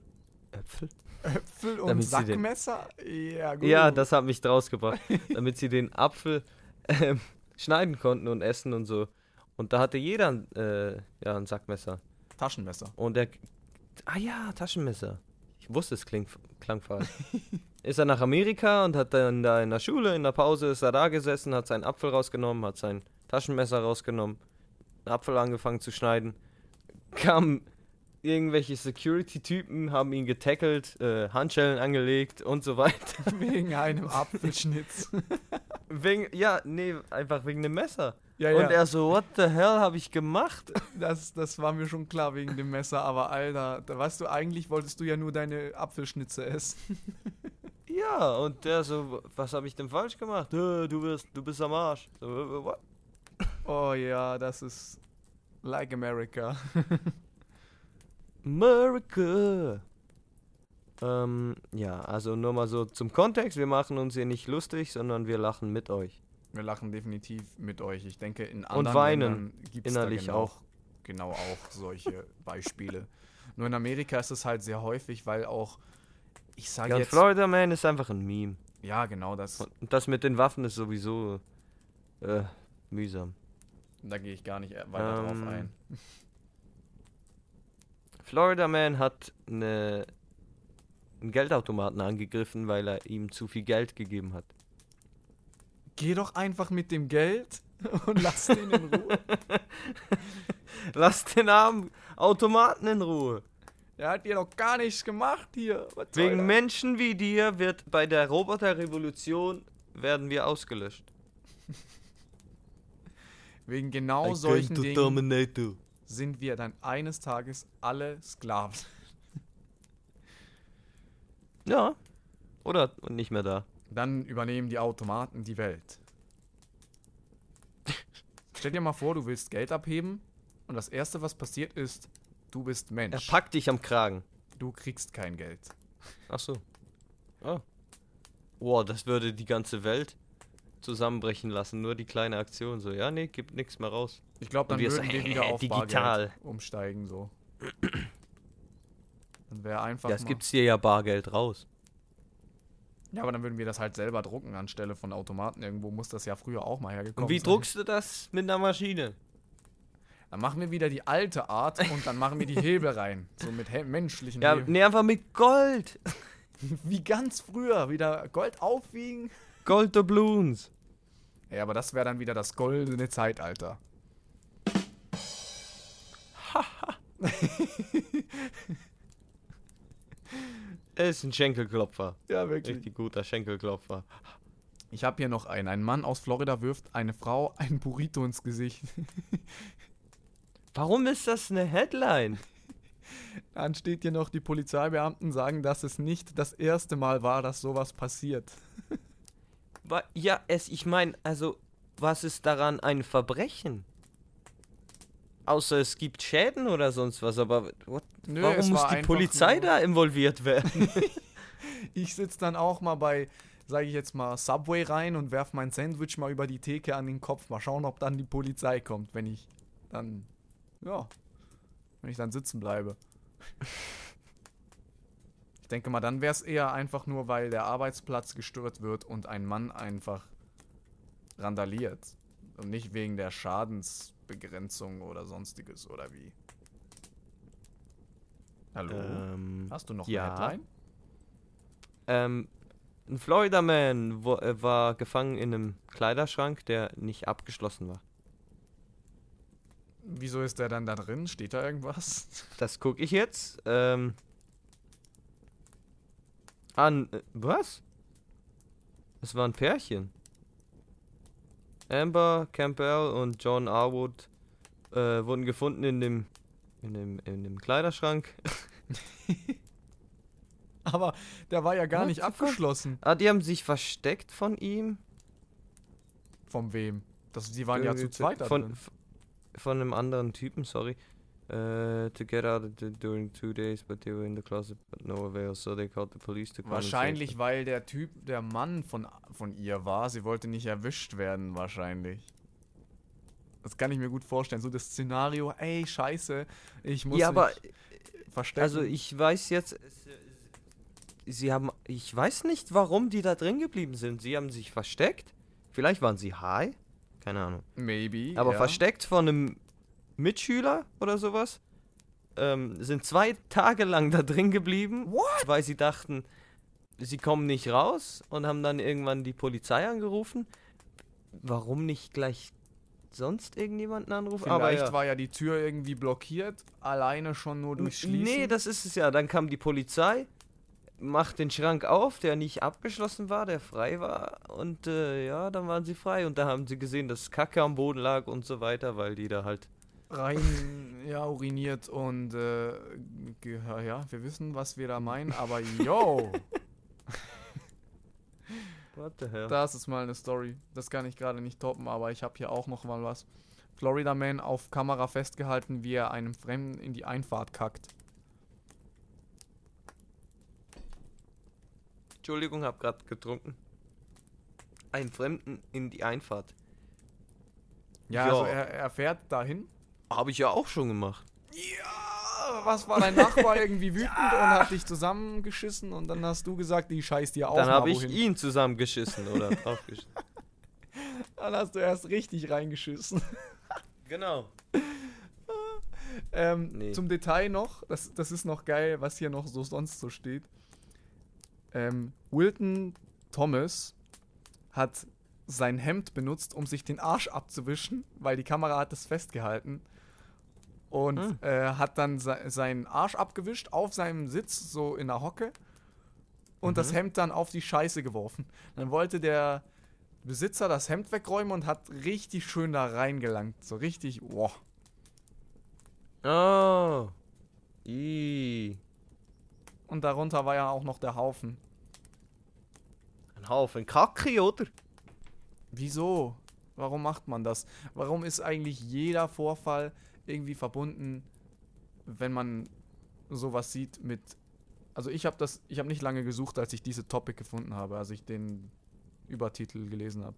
S2: Äpfel?
S4: Äpfel und
S2: den-
S4: Sackmesser? Ja, gut.
S2: Ja, das hat mich draus gebracht, damit sie den Apfel ähm, schneiden konnten und essen und so. Und da hatte jeder ein, äh, ja, ein Sackmesser.
S4: Taschenmesser.
S2: Und der. Ah ja, Taschenmesser. Ich wusste, es klingt, klang falsch. (laughs) ist er nach Amerika und hat dann da in der Schule, in der Pause, ist er da gesessen, hat seinen Apfel rausgenommen, hat sein Taschenmesser rausgenommen, einen Apfel angefangen zu schneiden. Kamen irgendwelche Security-Typen, haben ihn getackelt, äh, Handschellen angelegt und so weiter. (laughs)
S4: Wegen einem Apfelschnitz. (laughs)
S2: Wegen, ja, nee, einfach wegen dem Messer.
S4: Ja,
S2: Und er so, what the hell habe ich gemacht?
S4: das, das war mir schon klar wegen dem Messer, aber Alter, da weißt du, eigentlich wolltest du ja nur deine Apfelschnitze essen. (laughs)
S2: Ja, und der so, was habe ich denn falsch gemacht? Du bist, du bist am Arsch. So, what?
S4: Oh ja, das ist like America. (laughs)
S2: America. Ähm, ja, also nur mal so zum Kontext, wir machen uns hier nicht lustig, sondern wir lachen mit euch.
S4: Wir lachen definitiv mit euch. Ich denke, in anderen
S2: weinen
S4: Ländern gibt's
S2: innerlich
S4: da genau,
S2: auch.
S4: Genau auch solche (laughs) Beispiele. Nur in Amerika ist es halt sehr häufig, weil auch, ich sage
S2: Ja, und
S4: jetzt,
S2: Florida Man ist einfach ein Meme.
S4: ja genau, das,
S2: Und das mit den Waffen ist sowieso äh, mühsam.
S4: da gehe ich gar nicht äh, weiter drauf
S2: Ähm,
S4: ein. (laughs)
S2: Florida Man hat eine, einen Geldautomaten angegriffen, weil er ihm zu viel Geld gegeben hat.
S4: Geh doch einfach mit dem Geld (laughs) und lass den in Ruhe. (laughs)
S2: Lass den armen Automaten in Ruhe.
S4: Er hat dir doch gar nichts gemacht hier. Was
S2: Wegen? Menschen wie dir wird bei der Roboterrevolution werden wir ausgelöscht. (laughs)
S4: Wegen genau solchen Dingen sind wir dann eines Tages alle Sklaven.
S2: Ja. Oder nicht mehr da.
S4: Dann übernehmen die Automaten die Welt. Stell dir mal vor, du willst Geld abheben und das erste, was passiert ist, du bist
S2: Er
S4: Mensch.
S2: packt dich am Kragen.
S4: Du kriegst kein Geld.
S2: Ach so. Oh. Wow, das würde die ganze Welt zusammenbrechen lassen. Nur die kleine Aktion so. Ja, nee, gibt nichts mehr raus.
S4: Ich glaube, dann würden
S2: so,
S4: wir wieder auf
S2: digital.
S4: Bargeld umsteigen so. Dann wäre einfach
S2: Ja, es
S4: mal-
S2: gibt's hier ja Bargeld raus.
S4: Ja, aber dann würden wir das halt selber drucken anstelle von Automaten. Irgendwo muss das ja früher auch mal hergekommen
S2: Und wie
S4: sein.
S2: druckst du das mit einer Maschine?
S4: Dann machen wir wieder die alte Art und dann machen wir die Hebel rein. So mit he- menschlichen
S2: Ja,
S4: Hebeln.
S2: nee, einfach mit Gold. (laughs)
S4: Wie ganz früher. Wieder Gold aufwiegen.
S2: Gold Doubloons.
S4: Ja, aber das wäre dann wieder das goldene Zeitalter. (laughs) (laughs)
S2: Er ist ein Schenkelklopfer.
S4: Ja,
S2: Richtig guter Schenkelklopfer.
S4: Ich habe hier noch einen. Ein Mann aus Florida wirft eine Frau ein Burrito ins Gesicht. (laughs)
S2: Warum ist das eine Headline?
S4: Dann steht hier noch, die Polizeibeamten sagen, dass es nicht das erste Mal war, dass sowas passiert.
S2: Ja, es, ich meine, also, was ist daran ein Verbrechen? Außer es gibt Schäden oder sonst was, aber what,
S4: Nö,
S2: warum muss
S4: war
S2: die Polizei da involviert werden? (laughs) (laughs)
S4: Ich sitze dann auch mal bei, sage ich jetzt mal, Subway rein und werf mein Sandwich mal über die Theke an den Kopf. Mal schauen, ob dann die Polizei kommt, wenn ich dann, ja, wenn ich dann sitzen bleibe. Ich denke mal, dann wäre es eher einfach nur, weil der Arbeitsplatz gestört wird und ein Mann einfach randaliert. Und nicht wegen der Schadensbegrenzung oder sonstiges oder wie. Hallo?
S2: ähm,
S4: Hast du noch
S2: ja.
S4: eine Headline?
S2: ähm, ein Florida Man wo, äh, war gefangen in einem Kleiderschrank, der nicht abgeschlossen war.
S4: Wieso ist der dann da drin? Steht da irgendwas?
S2: Das gucke ich jetzt. Ähm, an. Äh, was? Es war ein Pärchen. Amber Campbell und John Arwood äh, wurden gefunden in dem, in dem, in dem Kleiderschrank. (laughs)
S4: Aber der war ja gar nicht abgeschlossen.
S2: Ah, die haben sich versteckt von ihm.
S4: Von wem? Das, die waren ja zu zweit
S2: von, von einem anderen Typen, sorry. Uh, to get out during two days, but they were in the closet, but no avail, so they called the police to
S4: Wahrscheinlich, weil der Typ der Mann von, von ihr war. Sie wollte nicht erwischt werden, wahrscheinlich. Das kann ich mir gut vorstellen. So das Szenario, ey, scheiße, ich muss
S2: Ja, aber
S4: verstecken.
S2: Also ich weiß jetzt, sie haben, ich weiß nicht, warum die da drin geblieben sind. Sie haben sich versteckt. Vielleicht waren sie high, keine Ahnung.
S4: Maybe,
S2: Aber
S4: ja.
S2: versteckt von einem Mitschüler oder sowas. Ähm, sind zwei Tage lang da drin geblieben,
S4: What?
S2: weil sie dachten, sie kommen nicht raus und haben dann irgendwann die Polizei angerufen. Warum nicht gleich sonst irgendjemanden anrufen?
S4: Vielleicht
S2: ja.
S4: war ja die Tür irgendwie blockiert, alleine schon nur durch Schließen.
S2: Nee, das ist es ja. Dann kam die Polizei, macht den Schrank auf, der nicht abgeschlossen war, der frei war. Und äh, ja, dann waren sie frei. Und da haben sie gesehen, dass Kacke am Boden lag und so weiter, weil die da halt.
S4: Rein ja, uriniert und äh, ja, wir wissen, was wir da meinen, aber yo, (laughs)
S2: What the hell?
S4: das ist mal eine Story. Das kann ich gerade nicht toppen, aber ich habe hier auch noch mal was. Florida Man auf Kamera festgehalten, wie er einem Fremden in die Einfahrt kackt.
S2: Entschuldigung, hab grad getrunken. Einen Fremden in die Einfahrt.
S4: Ja,
S2: Ja.
S4: also er, er fährt dahin.
S2: Habe ich ja auch schon gemacht.
S4: Ja, was war dein Nachbar irgendwie wütend und hat dich zusammengeschissen und dann hast du gesagt, die scheißt dir auch
S2: Dann habe ich
S4: wohin.
S2: ihn zusammengeschissen oder (laughs) draufgeschissen.
S4: Dann hast du erst richtig reingeschissen.
S2: Genau. (laughs)
S4: Ähm,
S2: Nee.
S4: Zum Detail noch, das, das ist noch geil, was hier noch so sonst so steht. Ähm, Wilton Thomas hat sein Hemd benutzt, um sich den Arsch abzuwischen, weil die Kamera hat es festgehalten. Und
S2: Hm.
S4: äh, hat dann se seinen Arsch abgewischt auf seinem Sitz, so in der Hocke. Und das
S2: Mhm.
S4: Hemd dann auf die Scheiße geworfen. Dann wollte der Besitzer das Hemd wegräumen und hat richtig schön da reingelangt. So richtig, wow.
S2: Oh. I.
S4: Und darunter war ja auch noch der Haufen.
S2: Ein Haufen Kacke, oder?
S4: Wieso? Warum macht man das? Warum ist eigentlich jeder Vorfall irgendwie verbunden, wenn man sowas sieht mit. Also ich habe das, ich habe nicht lange gesucht, als ich diese Topic gefunden habe, als ich den Übertitel gelesen habe.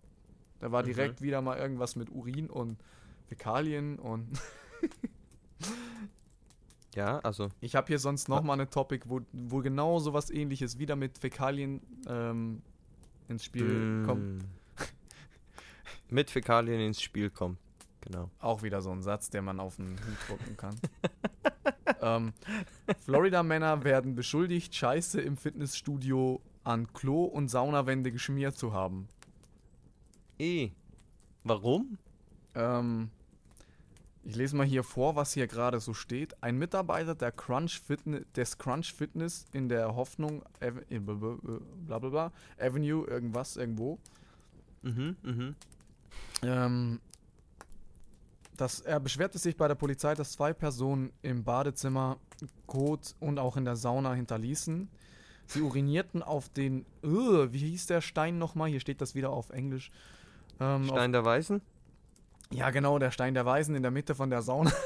S4: Da war
S2: Mhm.
S4: direkt wieder mal irgendwas mit Urin und Fäkalien und (laughs)
S2: Ja, also.
S4: ich habe hier sonst noch mal eine Topic, wo, wo genau sowas ähnliches wieder mit Fäkalien ähm, ins Spiel kommt.
S2: mm, Mit Fäkalien ins Spiel kommt. Genau.
S4: Auch wieder so ein Satz, der man auf den Hut drucken kann. (laughs) ähm, Florida-Männer werden beschuldigt, Scheiße im Fitnessstudio an Klo- und Saunawände geschmiert zu haben.
S2: I. Warum?
S4: Ähm, ich lese mal hier vor, was hier gerade so steht. Ein Mitarbeiter der Crunch Fitness, des Crunch Fitness in der Hoffnung, äh, bla bla bla, Avenue, irgendwas, irgendwo,
S2: Mhm, mhm.
S4: Ähm, das, er beschwerte sich bei der Polizei, dass zwei Personen im Badezimmer Kot und auch in der Sauna hinterließen. Sie urinierten auf den, uh, wie hieß der Stein nochmal? Hier steht das wieder auf Englisch. Ähm,
S2: Stein der Weisen?
S4: Auf, ja, genau, der Stein der Weisen in der Mitte von der Sauna. (laughs)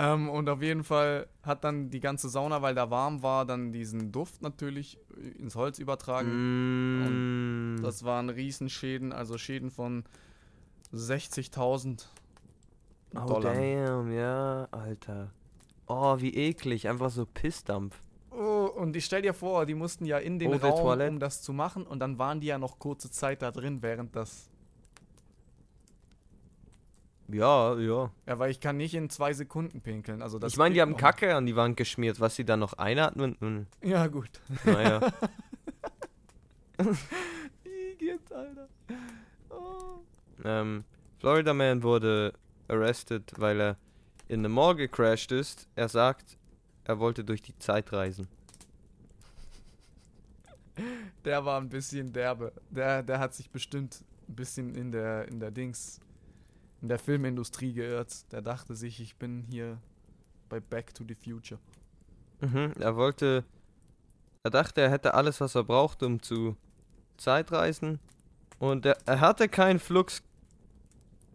S4: ähm, und auf jeden Fall hat dann die ganze Sauna, weil da warm war, dann diesen Duft natürlich ins Holz übertragen.
S2: Mm.
S4: Das waren Riesenschäden, also Schäden von 60.000
S2: oh,
S4: Dollar.
S2: damn, ja, Alter. Oh, wie eklig. Einfach so Pissdampf.
S4: Oh, und ich stell dir vor, die mussten ja in den
S2: de
S4: Raum, um das zu machen, und dann waren die ja noch kurze Zeit da drin, während das.
S2: Ja, ja.
S4: Ja, weil ich kann nicht in zwei Sekunden pinkeln. Also das
S2: ich meine, die haben. Kacke an die Wand geschmiert, was sie dann noch einatmen. Nun,
S4: Ja, gut.
S2: naja. (laughs)
S4: Igitt, Alter. Oh.
S2: ähm, Florida Man wurde arrested, weil er in eine Mall gecrashed ist. Er sagt, er wollte durch die Zeit reisen.
S4: Der war ein bisschen derbe. Der, der hat sich bestimmt ein bisschen in der, in der Dings, in der Filmindustrie geirrt. Der dachte sich, ich bin hier bei Back to the Future.
S2: Mhm, er wollte. Er dachte, er hätte alles, was er braucht, um zu Zeitreisen. Und er, er hatte keinen Flux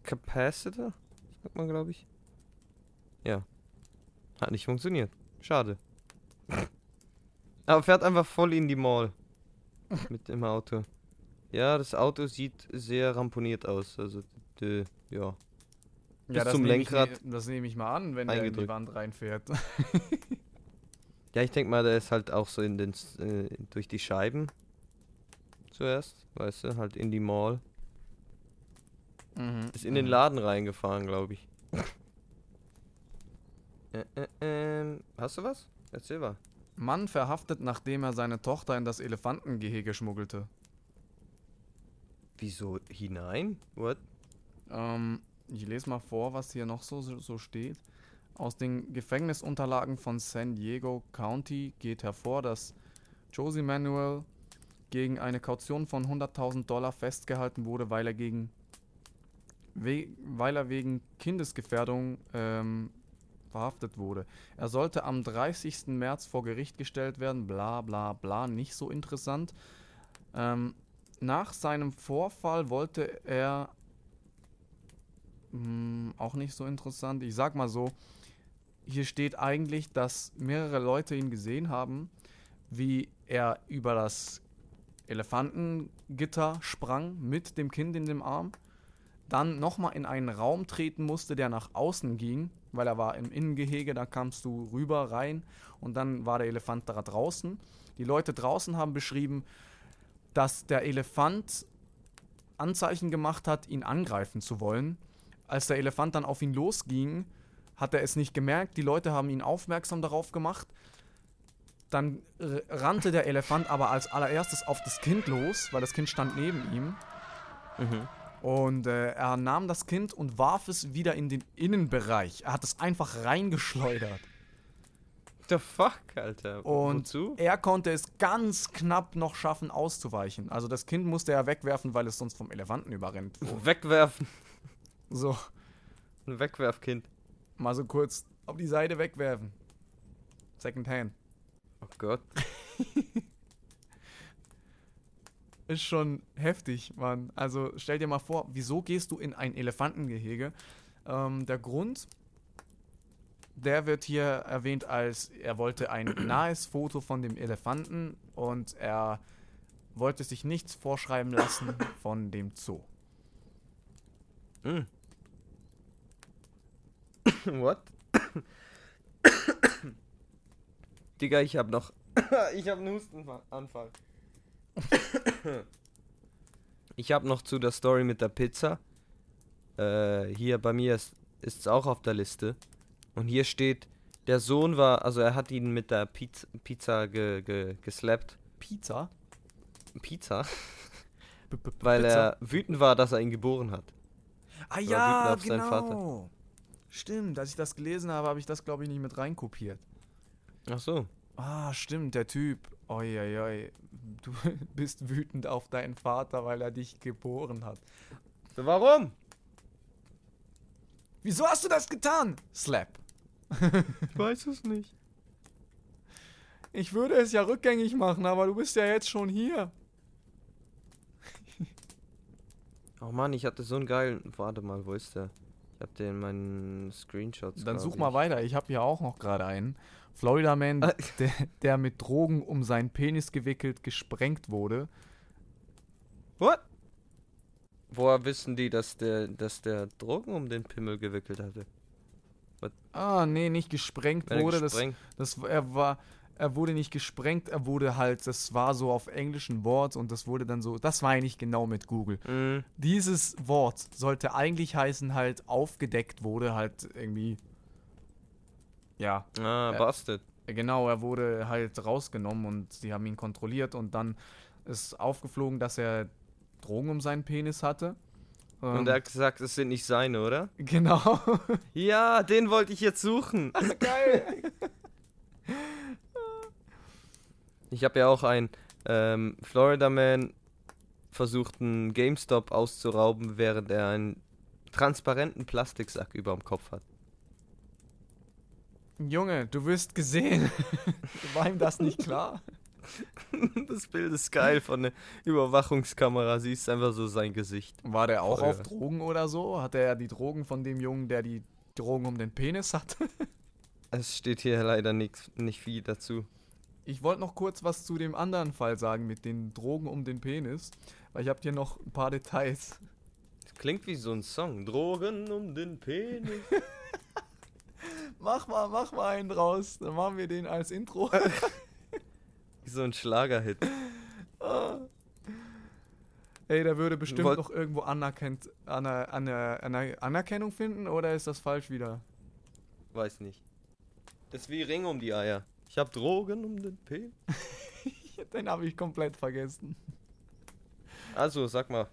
S2: Capacitor, sagt man, glaube ich. Ja. Hat nicht funktioniert. Schade. Aber fährt einfach voll in die Mall. (laughs) Mit dem Auto. Ja, das Auto sieht sehr ramponiert aus. Also, d- ja. Bis
S4: das
S2: zum
S4: ich
S2: Lenkrad
S4: ne- das nehme ich mal an, wenn der in die. Wand reinfährt. (laughs)
S2: Ja, ich denke mal, der ist halt auch so in den, S- äh, durch die Scheiben zuerst, weißt du, halt in die Mall.
S4: Mhm.
S2: Ist in den Laden reingefahren, glaube ich. äh, äh, ähm, hast du was? Erzähl mal.
S4: Mann verhaftet, nachdem er seine Tochter in das Elefantengehege schmuggelte.
S2: Wieso hinein? What?
S4: Ähm, ich lese mal vor, was hier noch so, so steht. Aus den Gefängnisunterlagen von San Diego County geht hervor, dass Josie Manuel gegen eine Kaution von 100.000 Dollar festgehalten wurde, weil er, gegen, we, weil er wegen Kindesgefährdung ähm, verhaftet wurde. Er sollte am 30. März vor Gericht gestellt werden, bla bla bla, nicht so interessant. Ähm, nach seinem Vorfall wollte er hm, auch nicht so interessant. Ich sag mal so, hier steht eigentlich, dass mehrere Leute ihn gesehen haben, wie er über das Elefantengitter sprang mit dem Kind in dem Arm. dann nochmal in einen Raum treten musste, der nach außen ging, weil er war im Innengehege, da kamst du rüber rein und dann war der Elefant da draußen. Die Leute draußen haben beschrieben, dass der Elefant Anzeichen gemacht hat, ihn angreifen zu wollen. Als der Elefant dann auf ihn losging, hat er es nicht gemerkt. Die Leute haben ihn aufmerksam darauf gemacht. Dann rannte der Elefant aber als allererstes auf das Kind los, weil das Kind stand neben ihm.
S2: Mhm.
S4: Und äh, er nahm das Kind und warf es wieder in den Innenbereich. Er hat es einfach reingeschleudert.
S2: The fuck, Alter?
S4: Und
S2: Wozu?
S4: er konnte es ganz knapp noch schaffen, auszuweichen. Also das Kind musste er wegwerfen, weil es sonst vom Elefanten überrennt wurde.
S2: Wegwerfen.
S4: So,
S2: Ein Wegwerfkind.
S4: mal so kurz auf die Seite wegwerfen. Second Hand.
S2: Oh Gott. (laughs)
S4: Ist schon heftig, Mann. Also stell dir mal vor, wieso gehst du in ein Elefantengehege? Ähm, der Grund, der wird hier erwähnt als, er wollte ein (clears throat) nahes Foto von dem Elefanten und er wollte sich nichts vorschreiben lassen von dem Zoo.
S2: Mm. (coughs) What? (coughs) Digga, ich hab noch. (coughs) ich hab einen Hustenanfall. ich hab noch zu der Story mit der Pizza. Äh, hier bei mir ist es auch auf der Liste. Und hier steht, der Sohn war, also er hat ihn mit der Pizza, Pizza ge, ge, geslappt.
S4: Pizza?
S2: Pizza? (laughs)
S4: B -b
S2: Weil
S4: Pizza?
S2: er wütend war, dass er ihn geboren hat.
S4: Ah
S2: wütend
S4: ja,
S2: auf seinen Vater.
S4: genau. Stimmt, als ich das gelesen habe, habe ich das, glaube ich, nicht mit reinkopiert.
S2: Ach so.
S4: Ah, stimmt, der Typ. Oi, oi, oi. Du (laughs) bist wütend auf deinen Vater, weil er dich geboren hat.
S2: Warum?
S4: Wieso hast du das getan? Slap. (laughs)
S2: Ich weiß es nicht.
S4: Ich würde es ja rückgängig machen, aber du bist ja jetzt schon hier.
S2: Oh Mann, ich hatte so einen geilen. Warte mal, wo ist der? Ich hab den in meinen Screenshots.
S4: Dann such
S2: ich.
S4: mal weiter. Ich habe hier auch noch gerade einen. Florida Man,
S2: Ah. (laughs)
S4: der, der mit Drogen um seinen Penis gewickelt gesprengt wurde.
S2: What? Woher wissen die, dass der, dass der Drogen um den Pimmel gewickelt hatte?
S4: Ah, nee, nicht gesprengt
S2: Wenn
S4: wurde. Das,
S2: gesprengt-
S4: das, er war, er wurde nicht gesprengt, er wurde halt, das war so auf englischen Wort und das wurde dann so, das war nicht genau mit Google.
S2: Mm,
S4: Dieses Wort sollte eigentlich heißen halt aufgedeckt wurde halt irgendwie, ja,
S2: ah,
S4: Äh,
S2: busted.
S4: genau, er wurde halt rausgenommen und sie haben ihn kontrolliert und dann ist aufgeflogen, dass er Drogen um seinen Penis hatte.
S2: Und
S4: Ähm,
S2: er hat gesagt, es sind nicht seine, oder? (laughs)
S4: genau.
S2: Ja, den wollte ich jetzt suchen. (laughs)
S4: Geil.
S2: Ich habe ja auch einen ähm, Florida Man versucht, einen GameStop auszurauben, während er einen transparenten Plastiksack über dem Kopf hat.
S4: Junge, du wirst gesehen. (laughs) War ihm das nicht klar? (laughs)
S2: Das Bild ist geil von der Überwachungskamera. Siehst einfach so sein Gesicht.
S4: War der auch
S2: Voll,
S4: auf. Drogen oder so? Hatte er die Drogen von dem Jungen, der die Drogen um den Penis hatte? (laughs)
S2: Es steht hier leider nix, nicht viel dazu.
S4: Ich wollte noch kurz was zu dem anderen Fall sagen mit den Drogen um den Penis, weil ich habe hier noch ein paar Details.
S2: Das klingt wie so ein Song. Drogen um den Penis. (laughs)
S4: Mach mal, mach mal einen draus, dann machen wir den als Intro.
S2: Wie (laughs) so ein Schlagerhit. (laughs)
S4: Ey, der würde bestimmt
S2: Wollt-
S4: noch irgendwo anerkennt, aner, aner, aner, Anerkennung finden oder ist das falsch wieder?
S2: Weiß nicht. Das ist wie Ring um die Eier. Ich hab Drogen um den Penis. (laughs)
S4: Den habe ich komplett vergessen.
S2: Also, sag mal.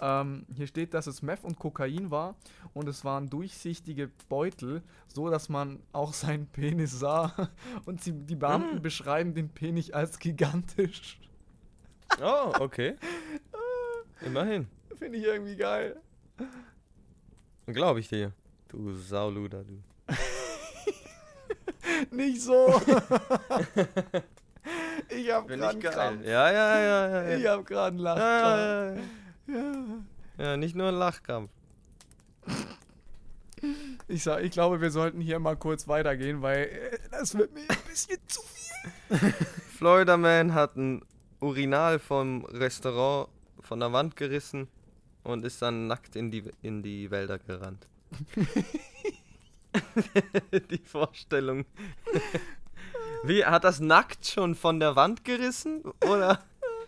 S4: Ähm, hier steht, dass es Meth und Kokain war und es waren durchsichtige Beutel, so dass man auch seinen Penis sah. (laughs) Und sie, die Beamten beschreiben den Penis als gigantisch.
S2: Oh, okay. (laughs) Immerhin.
S4: Finde ich irgendwie geil.
S2: Glaube ich dir. Du Sauluder, du. (laughs)
S4: Nicht so. (laughs) ich habe
S2: Bin
S4: gerade einen. Krampf.
S2: Ja, ja, ja, ja.
S4: Ich
S2: ja.
S4: habe gerade einen
S2: Ja,
S4: Lachkrampf.
S2: ja, ja. ja, nicht nur ein Lachkampf. (laughs)
S4: Ich, sag, ich glaube, wir sollten hier mal kurz weitergehen, weil äh, das wird mir ein bisschen zu viel.
S2: Florida Man hat ein Urinal vom Restaurant von der Wand gerissen und ist dann nackt in die, in die Wälder gerannt. (laughs) die Vorstellung. Wie, hat das nackt schon von der Wand gerissen? Oder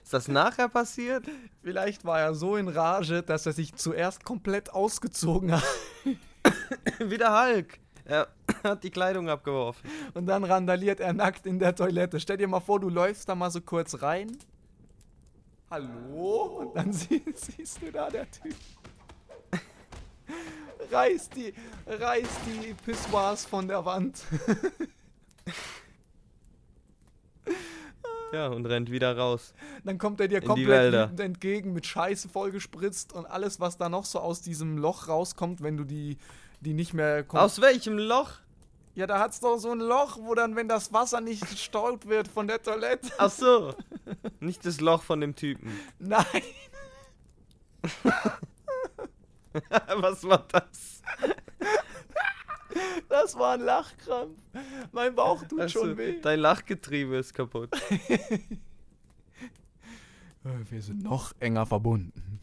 S2: ist das nachher passiert?
S4: Vielleicht war er so in Rage, dass er sich zuerst komplett ausgezogen hat (coughs)
S2: Wie der Hulk. Er hat die Kleidung abgeworfen.
S4: und dann randaliert er nackt in der Toilette. Stell dir mal vor, du läufst da mal so kurz rein. Hallo? Und dann sie, (laughs) siehst du da der Typ. Reißt die, reißt die Pissoirs von der Wand. (laughs)
S2: Ja, und rennt wieder raus.
S4: Dann kommt er dir komplett entgegen mit Scheiße vollgespritzt und alles, was da noch so aus diesem Loch rauskommt, wenn du die, die nicht mehr
S2: Aus welchem Loch?
S4: Ja, da hat's doch so ein Loch, wo dann, wenn das Wasser nicht gestaut wird von der Toilette.
S2: Ach so. (laughs) Nicht das Loch von dem Typen.
S4: Nein, (laughs) (laughs)
S2: Was war das? (laughs)
S4: das war ein Lachkrampf. Mein Bauch tut
S2: Ach so,
S4: schon weh.
S2: Dein Lachgetriebe ist kaputt. (laughs)
S4: Wir sind noch enger verbunden.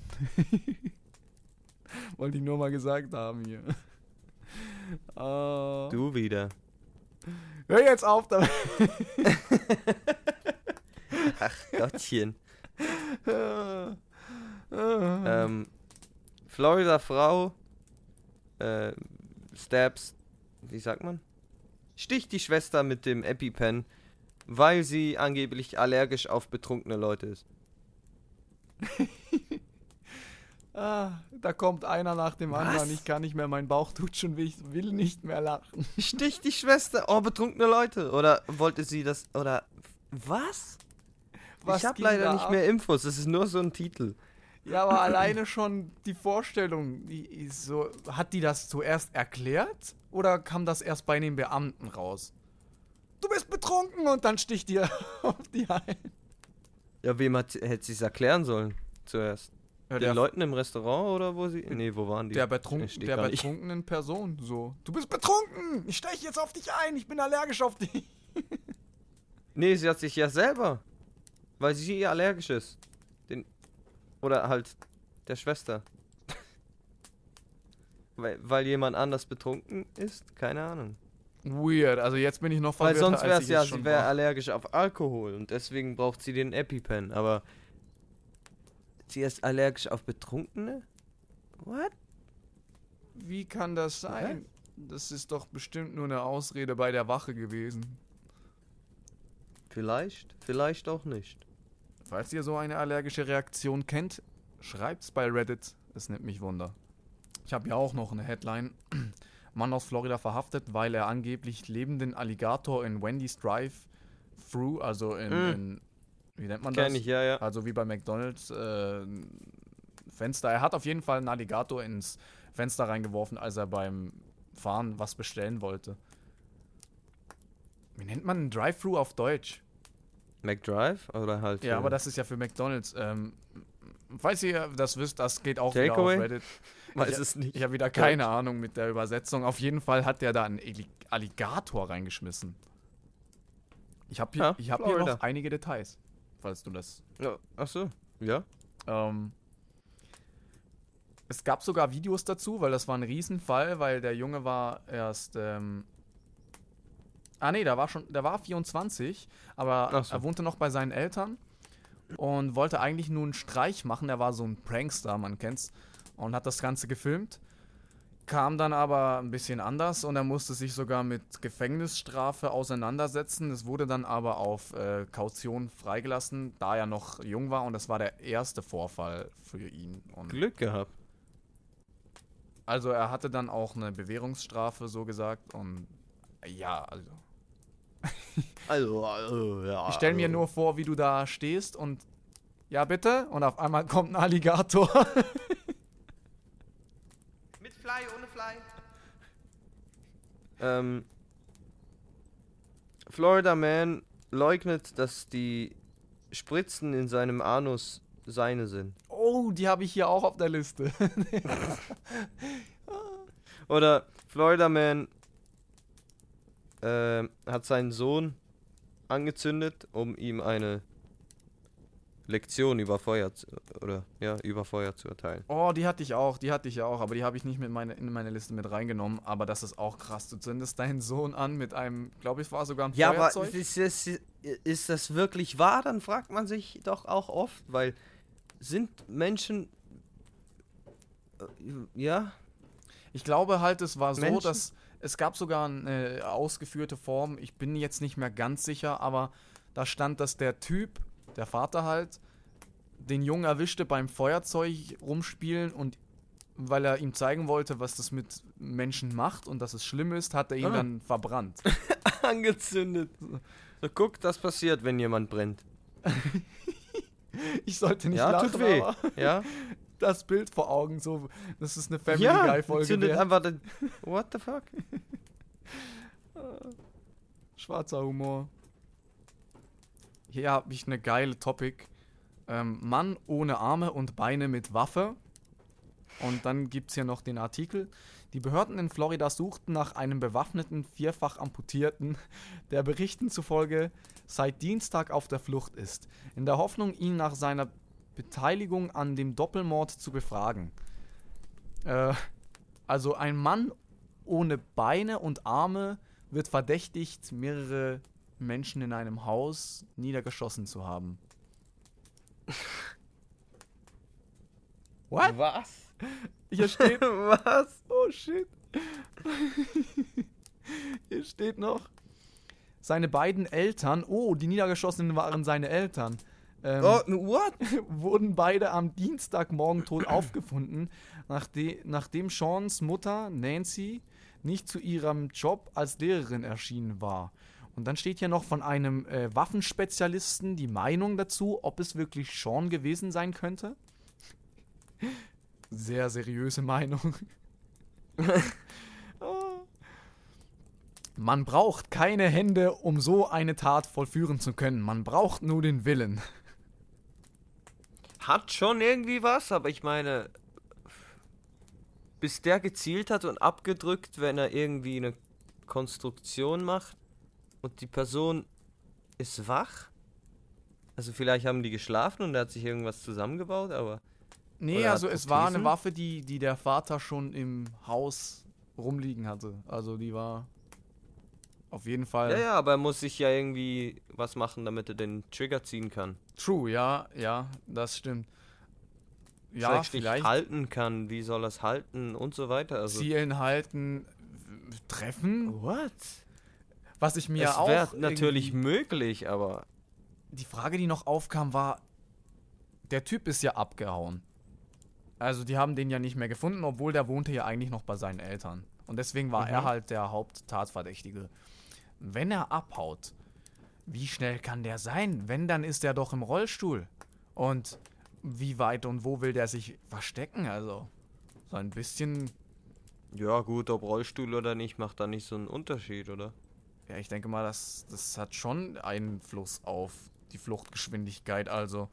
S4: Wollte ich nur mal gesagt haben hier. Äh,
S2: Du wieder.
S4: hör jetzt auf damit.
S2: Ach Gottchen.
S4: Äh,
S2: Ähm, Florida Frau äh, stabs, wie sagt man? Sticht die Schwester mit dem EpiPen, weil sie angeblich allergisch auf betrunkene Leute ist. (laughs)
S4: Ah, da kommt einer nach dem anderen.
S2: Was?
S4: Ich kann nicht mehr, mein Bauch tut schon weh, ich will nicht mehr lachen. (laughs)
S2: Sticht die Schwester, oh, betrunkene Leute. Oder wollte sie das, oder was?
S4: Was
S2: ich habe leider nicht
S4: ab?
S2: mehr Infos, das ist nur so ein Titel.
S4: Ja, aber alleine schon die Vorstellung, die so, hat die das zuerst erklärt oder kam das erst bei den Beamten raus? Du bist betrunken und dann sticht dir (laughs) auf die ein.
S2: Ja, wem hat, hätte sie es erklären sollen zuerst?
S4: Ja,
S2: Den Leuten im Restaurant oder wo sie? Nee, wo waren die?
S4: der, betrunken, der betrunkenen Person so. Du bist betrunken! Ich steche jetzt auf dich ein, ich bin allergisch auf dich.
S2: Nee, sie hat sich ja selber. Weil sie allergisch ist. Oder halt der Schwester. (laughs) weil, weil jemand anders betrunken ist? Keine Ahnung.
S4: Weird, also jetzt bin ich noch
S2: Weil
S4: verwirrter,
S2: sonst wäre es ja, sie wäre allergisch auf Alkohol und deswegen braucht sie den EpiPen. Aber sie ist allergisch auf Betrunkene? What?
S4: Wie kann das sein? Das ist doch bestimmt nur eine Ausrede bei der Wache gewesen.
S2: Vielleicht, vielleicht auch nicht.
S4: Falls ihr so eine allergische Reaktion kennt, schreibt's bei Reddit. Es nimmt mich Wunder. Ich habe ja auch noch eine Headline. (clears throat) Mann aus Florida verhaftet, weil er angeblich lebenden Alligator in Wendy's Drive Through, also in,
S2: Mm.
S4: in wie nennt man das?
S2: Kenn ich, ja, ja.
S4: Also wie bei McDonalds äh, Fenster. Er hat auf jeden Fall einen Alligator ins Fenster reingeworfen, als er beim Fahren was bestellen wollte. Wie nennt man einen Drive-Thru auf Deutsch?
S2: McDrive? Oder halt.
S4: Ja, aber das ist ja für McDonalds. Ähm, falls ihr das wisst, das geht auch wieder auf? Reddit. (laughs)
S2: weiß
S4: ich-
S2: es nicht.
S4: Ich habe wieder keine Ahnung mit der Übersetzung. Auf jeden Fall hat der da einen Alligator reingeschmissen. Ich habe hier,
S2: Ja,
S4: ich hab hier
S2: Florida.
S4: noch einige Details, falls du das
S2: Ja, ach so. Ja.
S4: Ähm, es gab sogar Videos dazu, weil das war ein Riesenfall, weil der Junge war erst. Ähm, ah nee, der war schon, der war 24, aber
S2: so.
S4: er wohnte noch bei seinen Eltern und wollte eigentlich nur einen Streich machen. Er war so ein Prankster, man kennt's, und hat das Ganze gefilmt. Kam dann aber ein bisschen anders und er musste sich sogar mit Gefängnisstrafe auseinandersetzen. Es wurde dann aber auf äh, Kaution freigelassen, da er noch jung war und das war der erste Vorfall für ihn. Und
S2: Glück gehabt.
S4: also er hatte dann auch eine Bewährungsstrafe, so gesagt. Und ja, also.
S2: Also, also ja.
S4: Ich stelle mir nur vor, wie du da stehst und ja, bitte. Und auf einmal kommt ein Alligator. (laughs)
S5: Mit Fly, ohne Fly.
S2: Ähm, Florida Man leugnet, dass die Spritzen in seinem Anus seine sind.
S4: Oh, die habe ich hier auch auf der Liste. (laughs)
S2: Oder Florida Man ähm, hat seinen Sohn angezündet, um ihm eine Lektion über Feuer zu, oder ja, über Feuer zu erteilen.
S4: Oh, die hatte ich auch, die hatte ich auch, aber die habe ich nicht mit meine, in meine Liste mit reingenommen. Aber das ist auch krass. Du zündest deinen Sohn an mit einem, glaube ich, war sogar ein
S2: Ja, aber
S4: Feuerzeug.
S2: ist, ist, ist das wirklich wahr? Dann fragt man sich doch auch oft, weil sind Menschen äh, ja,
S4: Ich glaube halt, es war so,
S2: Menschen?
S4: dass es gab sogar eine ausgeführte Form, ich bin jetzt nicht mehr ganz sicher, aber da stand, dass der Typ, der Vater halt, den Jungen erwischte beim Feuerzeug rumspielen und weil er ihm zeigen wollte, was das mit Menschen macht und dass es schlimm ist, hat er ihn
S2: Ah.
S4: dann verbrannt. (laughs)
S2: angezündet. So, guck, das passiert, wenn jemand brennt. (laughs)
S4: Ich sollte nicht
S2: ja,
S4: lachen,
S2: tut weh.
S4: aber
S2: Ja, (laughs)
S4: das Bild vor Augen, so, das ist eine Family
S2: ja
S4: Guy Folge.
S2: zündet
S4: wert.
S2: einfach den, What the fuck? (laughs)
S4: Schwarzer Humor. Hier habe ich eine geile Topic. Ähm, Mann ohne Arme und Beine mit Waffe. Und dann gibt es hier noch den Artikel. Die Behörden in Florida suchten nach einem bewaffneten, vierfach amputierten, (laughs) der Berichten zufolge seit Dienstag auf der Flucht ist, in der Hoffnung, ihn nach seiner Beteiligung an dem Doppelmord zu befragen. Äh, also ein Mann ohne Beine und Arme wird verdächtigt, mehrere Menschen in einem Haus niedergeschossen zu haben. What?
S2: Was?
S4: Hier steht. (laughs)
S2: Was?
S4: Oh shit. Hier steht noch. Seine beiden Eltern, oh, die Niedergeschossenen waren seine Eltern, ähm,
S2: Oh, what? (laughs)
S4: wurden beide am Dienstagmorgen tot (clears throat) aufgefunden, nachde nachdem Seans Mutter, Nancy, nicht zu ihrem Job als Lehrerin erschienen war. Und dann steht hier noch von einem äh, Waffenspezialisten die Meinung dazu, ob es wirklich Sean gewesen sein könnte. (laughs) Sehr seriöse Meinung. (laughs) Ah. Man braucht keine Hände, um so eine Tat vollführen zu können. Man braucht nur den Willen.
S2: Hat schon irgendwie was, aber ich meine, bis der gezielt hat und abgedrückt, wenn er irgendwie eine Konstruktion macht und die Person ist wach. Also vielleicht haben die geschlafen und er hat sich irgendwas zusammengebaut, aber
S4: Nee,
S2: Oder
S4: also es war eine? Waffe, die, die der Vater schon im Haus rumliegen hatte. Also die war auf jeden Fall
S2: ja, ja, aber er muss sich ja irgendwie was machen, damit er den Trigger ziehen kann.
S4: true, ja, ja, das stimmt. Ja, vielleicht
S2: halten kann, wie soll er es halten und so weiter. Also
S4: zielen, halten, treffen.
S2: what?
S4: Was ich mir
S2: es
S4: auch
S2: wäre natürlich möglich, aber
S4: die Frage, die noch aufkam, war, der Typ ist ja abgehauen. Also die haben den ja nicht mehr gefunden, obwohl der wohnte ja eigentlich noch bei seinen Eltern. Und deswegen war er
S2: Mhm.
S4: halt der Haupttatverdächtige. Wenn er abhaut, wie schnell kann der sein? Wenn, dann ist er doch im Rollstuhl. Und wie weit und wo will der sich verstecken? Also, so ein bisschen,
S2: ja gut, ob Rollstuhl oder nicht, macht da nicht so einen Unterschied, oder?
S4: ja, ich denke mal, das, das hat schon Einfluss auf die Fluchtgeschwindigkeit. Also,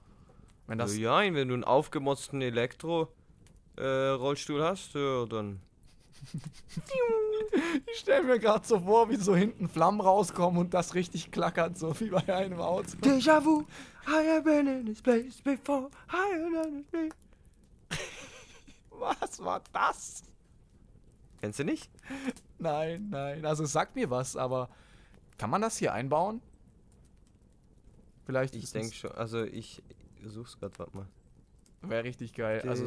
S4: wenn das
S2: Also ja, wenn du einen aufgemotzten Elektro-Rollstuhl hast, ja, dann. (laughs)
S4: Ich stelle mir gerade so vor, wie so hinten Flammen rauskommen und das richtig klackert, so wie bei einem Auto.
S2: Déjà vu, I have been in this place before, I have done it.
S4: Was war das?
S2: Kennst du nicht?
S4: Nein, nein. Also sag mir was, aber kann man das hier einbauen? Vielleicht
S2: Ich denke schon, also ich such's grad, warte mal.
S4: Wäre richtig geil. Also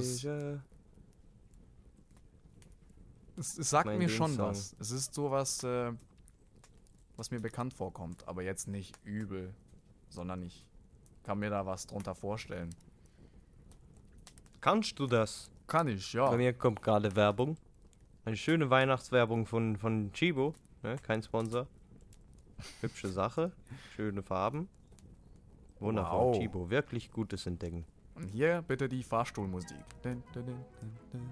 S4: es, es, sagt
S2: mein
S4: mir schon was. Es ist sowas, äh, was mir bekannt vorkommt, aber jetzt nicht übel, sondern ich kann mir da was drunter vorstellen.
S2: Kannst du das?
S4: Kann ich, ja.
S2: Bei mir kommt gerade Werbung. Eine schöne Weihnachtswerbung von, von Chibo. Ne? Kein Sponsor. Hübsche Sache. Schöne Farben. Wundervoll.
S4: Wow.
S2: Chibo. Wirklich gutes Entdecken.
S4: Und hier bitte die Fahrstuhlmusik. Dun, dun, dun,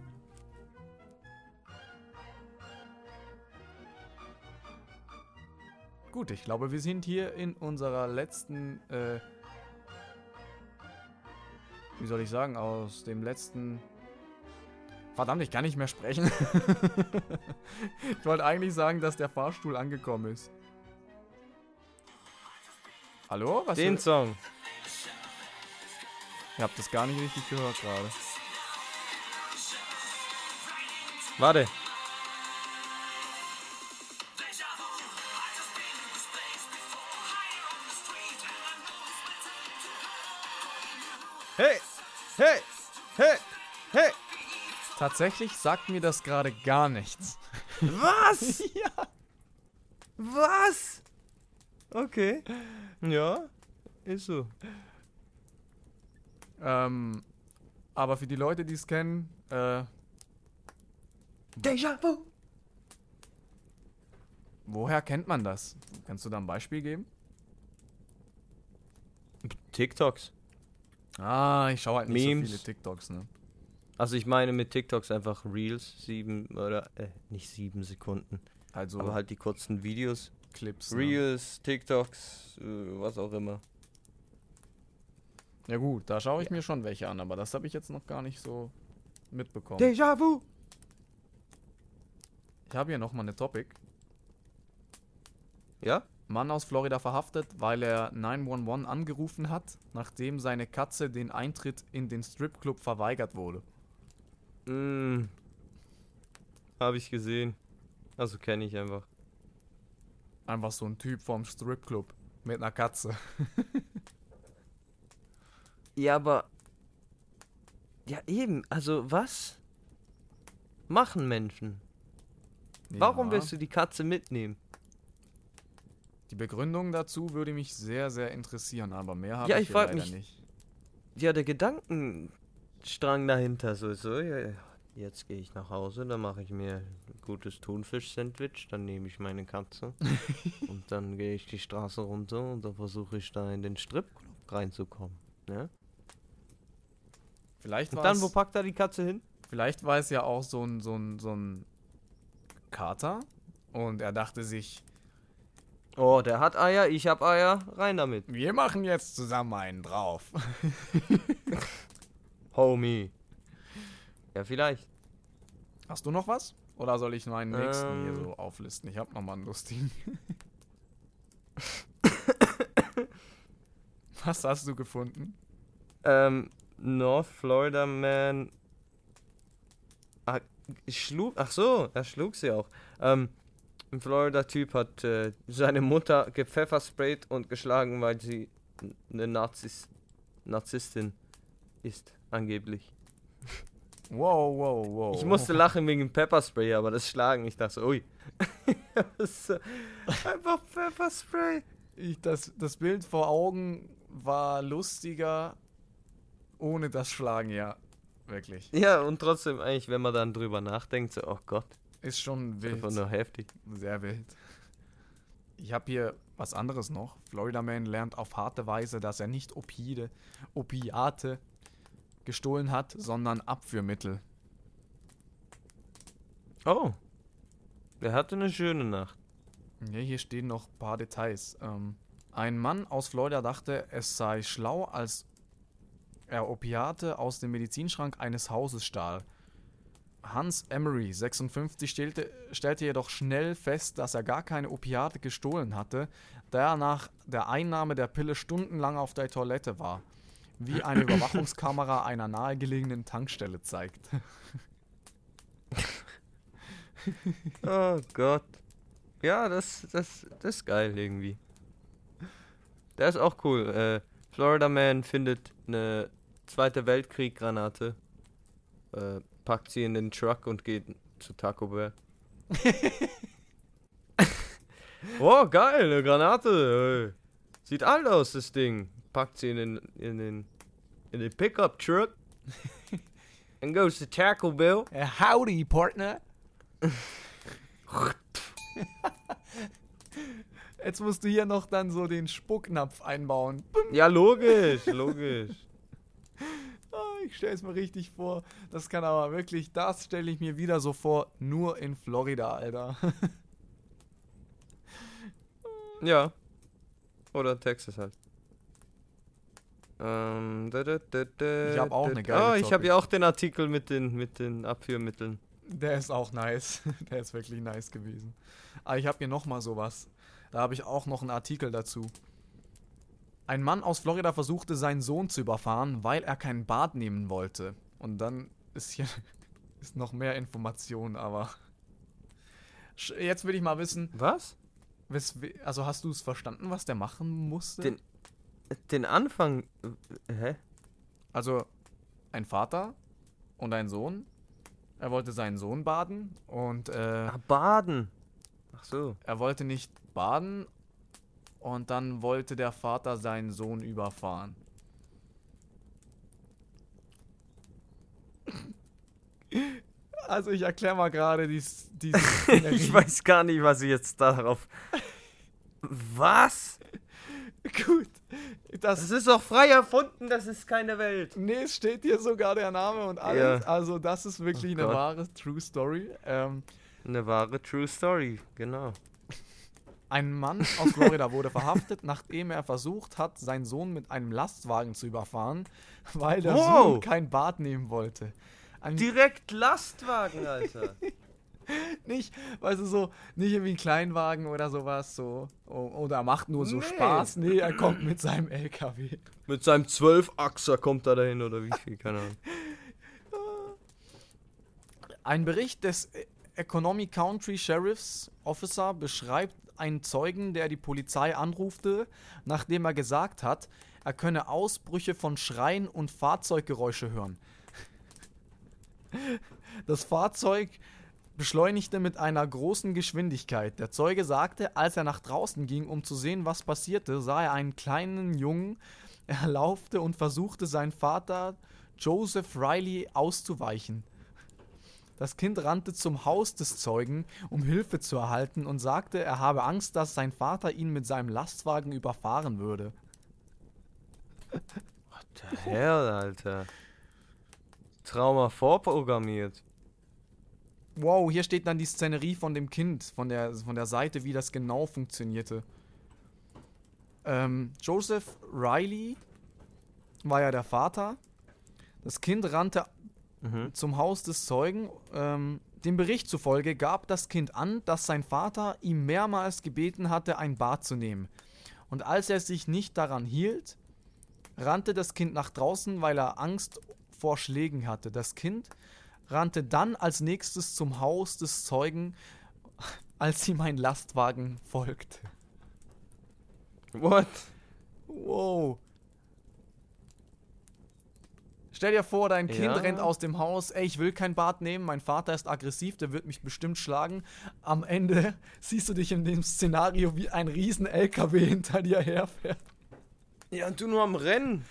S4: Gut, ich glaube, wir sind hier in unserer letzten, äh, wie soll ich sagen, aus dem letzten. Verdammt, ich kann nicht mehr sprechen. (laughs) ich wollte eigentlich sagen, dass der Fahrstuhl angekommen ist. Hallo? Was
S2: Den Song.
S4: Ihr habt das gar nicht richtig gehört gerade.
S2: Warte. Hey! Hey! Hey! Hey!
S4: Tatsächlich sagt mir das gerade gar nichts. (laughs)
S2: Was? (laughs) ja. Was? Okay. Ja, ist so.
S4: Ähm, aber für die Leute, die es kennen, äh,
S2: Déjà vu.
S4: woher kennt man das? Kannst du da ein Beispiel geben?
S2: TikToks.
S4: Ah, ich schaue halt nicht
S2: Memes.
S4: so viele TikToks, ne?
S2: Also ich meine mit TikToks einfach Reels, sieben oder äh, nicht sieben Sekunden,
S4: Also
S2: aber halt die kurzen Videos.
S4: Clips. Ne?
S2: Reels, TikToks, äh, was auch immer.
S4: Ja gut, da schaue ich mir schon welche an, aber das habe ich jetzt noch gar nicht so mitbekommen.
S2: Déjà vu.
S4: Ich habe hier nochmal eine Topic.
S2: Ja?
S4: Mann aus Florida verhaftet, weil er 911 angerufen hat, nachdem seine Katze den Eintritt in den Stripclub verweigert wurde.
S2: Mm. Habe ich gesehen. Also kenne ich einfach.
S4: Einfach so ein Typ vom Stripclub mit einer Katze. (laughs)
S2: Ja, aber. Ja, eben. Also, was machen Menschen? Warum
S4: Ja.
S2: willst du die Katze mitnehmen?
S4: Die Begründung dazu würde mich sehr, sehr interessieren, aber mehr habe
S2: Ja,
S4: ich,
S2: ich
S4: leider
S2: mich-
S4: nicht.
S2: Ja, der Gedankenstrang dahinter, so, so, ja. Jetzt gehe ich nach Hause, dann mache ich mir ein gutes Thunfisch-Sandwich, dann nehme ich meine Katze (laughs) und dann gehe ich die Straße runter und dann versuche ich da in den Stripclub reinzukommen. Ne?
S4: Vielleicht
S2: Und dann, wo packt er die Katze hin?
S4: Vielleicht war es ja auch so ein, so ein, so ein Kater und er dachte sich,
S2: Oh, der hat Eier, ich hab Eier, rein damit.
S4: wir machen jetzt zusammen einen drauf. (laughs)
S2: Homie. Ja, vielleicht.
S4: Hast du noch was? Oder soll ich meinen nächsten hier
S2: Ähm.
S4: so auflisten? Ich habe noch mal einen lustigen. (laughs) was hast du gefunden?
S2: Ähm, North Florida Man. Ah, schlug. Ach so, er schlug sie auch. Ähm, ein Florida-Typ hat äh, seine Mutter gepfeffersprayt und geschlagen, weil sie eine Nazis, Narzisstin ist, angeblich.
S4: Wow, wow, wow.
S2: Ich musste lachen wegen Pepperspray, aber das Schlagen, ich dachte so, ui. (laughs) Einfach Pepperspray.
S4: Ich, das, das Bild vor Augen war lustiger ohne das Schlagen, ja. Wirklich.
S2: Ja, und trotzdem eigentlich, wenn man dann drüber nachdenkt, so, oh Gott,
S4: Ist schon wild.
S2: einfach nur heftig.
S4: Sehr wild. Ich habe hier was anderes noch. Florida Man lernt auf harte Weise, dass er nicht Opide, Opiate gestohlen hat, sondern Abführmittel.
S2: Oh. Der hatte eine schöne Nacht.
S4: Ja, hier stehen noch ein paar Details. Ähm, ein Mann aus Florida dachte, es sei schlau, als er Opiate aus dem Medizinschrank eines Hauses stahl. Hans Emery, 56, stellte, stellte jedoch schnell fest, dass er gar keine Opiate gestohlen hatte, da er nach der Einnahme der Pille stundenlang auf der Toilette war, wie eine (coughs) Überwachungskamera einer nahegelegenen Tankstelle zeigt. (laughs)
S2: Oh Gott. Ja, das, das, das ist geil irgendwie. Der ist auch cool. Äh, Florida Man findet eine Zweite Weltkrieg-Granate, äh, packt sie in den Truck und geht zu Taco Bell. (laughs) oh, geil, eine Granate. Sieht alt aus, das Ding. Packt sie in den, in den, in den Pickup-Truck (laughs) and goes to Taco Bell.
S4: Howdy, Partner! (laughs) Jetzt musst du hier noch dann so den Spucknapf einbauen.
S2: Ja, logisch, logisch.
S4: Ich stelle es mir richtig vor. Das kann aber wirklich, das stelle ich mir wieder so vor, nur in Florida, Alter. (laughs)
S2: Ja. Oder Texas halt. Ähm, da, da, da,
S4: Ich hab auch eine geile
S2: Ah, ich habe ja auch den Artikel mit den, mit den Abführmitteln.
S4: Der ist auch nice. (laughs) Der ist wirklich nice gewesen. Aber ich habe hier noch mal sowas. Da habe ich auch noch einen Artikel dazu. Ein Mann aus Florida versuchte seinen Sohn zu überfahren, weil er kein Bad nehmen wollte. Und dann ist hier (laughs) ist noch mehr Information, aber jetzt will ich mal wissen,
S2: Was?
S4: also hast du es verstanden, was der machen musste?
S2: Den- Den Anfang. Hä?
S4: Also ein Vater und ein Sohn. Er wollte seinen Sohn baden und äh,
S2: Ah, Baden. Ach so.
S4: er wollte nicht baden und dann wollte der Vater seinen Sohn überfahren. (laughs) Also ich erkläre mal gerade dies, diese (laughs)
S2: Ich weiß gar nicht, was ich jetzt darauf. (laughs) Was?
S4: Gut. Das,
S2: Das ist doch frei erfunden, das ist keine Welt.
S4: nee, es steht hier sogar der Name und alles.
S2: Ja.
S4: Also das ist wirklich
S2: Oh
S4: eine
S2: Gott.
S4: wahre True Story. Ähm,
S2: Eine wahre True Story, genau.
S4: Ein Mann aus Florida wurde verhaftet, nachdem er versucht hat, seinen Sohn mit einem Lastwagen zu überfahren, weil der
S2: Wow.
S4: Sohn kein Bad nehmen wollte. Ein,
S2: Direkt Lastwagen, Alter. (laughs)
S4: nicht, weißt du, so, nicht irgendwie ein Kleinwagen oder sowas, so, oder er macht nur so
S2: Nee.
S4: Spaß. Nee, er kommt mit seinem LKW.
S2: Mit seinem 12-Achser kommt er dahin oder wie viel, keine Ahnung.
S4: Ein Bericht des Economy Country Sheriff's Officer beschreibt einen Zeugen, der die Polizei anrufte, nachdem er gesagt hat, er könne Ausbrüche von Schreien und Fahrzeuggeräusche hören. Das Fahrzeug beschleunigte mit einer großen Geschwindigkeit. Der Zeuge sagte, als er nach draußen ging, um zu sehen, was passierte, sah er einen kleinen Jungen. Er laufte und versuchte, seinen Vater Joseph Riley auszuweichen. Das Kind rannte zum Haus des Zeugen, um Hilfe zu erhalten, und sagte, er habe Angst, dass sein Vater ihn mit seinem Lastwagen überfahren würde.
S2: What the hell, Alter? Trauma vorprogrammiert.
S4: Wow, hier steht dann die Szenerie von dem Kind, von der, von der Seite, wie das genau funktionierte. Ähm, Joseph Riley war ja der Vater. Das Kind rannte
S2: Mhm.
S4: zum Haus des Zeugen. Ähm, dem Bericht zufolge gab das Kind an, dass sein Vater ihm mehrmals gebeten hatte, ein Bad zu nehmen. Und als er sich nicht daran hielt, rannte das Kind nach draußen, weil er Angst vor Schlägen hatte. Das Kind rannte dann als nächstes zum Haus des Zeugen, (laughs) als ihm ein Lastwagen folgte.
S2: What?
S4: Wow. Stell dir vor, dein Kind
S2: Ja.
S4: rennt aus dem Haus, ey, ich will kein Bad nehmen, mein Vater ist aggressiv, der wird mich bestimmt schlagen. Am Ende (laughs) siehst du dich in dem Szenario, wie ein riesen LKW hinter dir herfährt.
S2: Ja, und du nur am Rennen.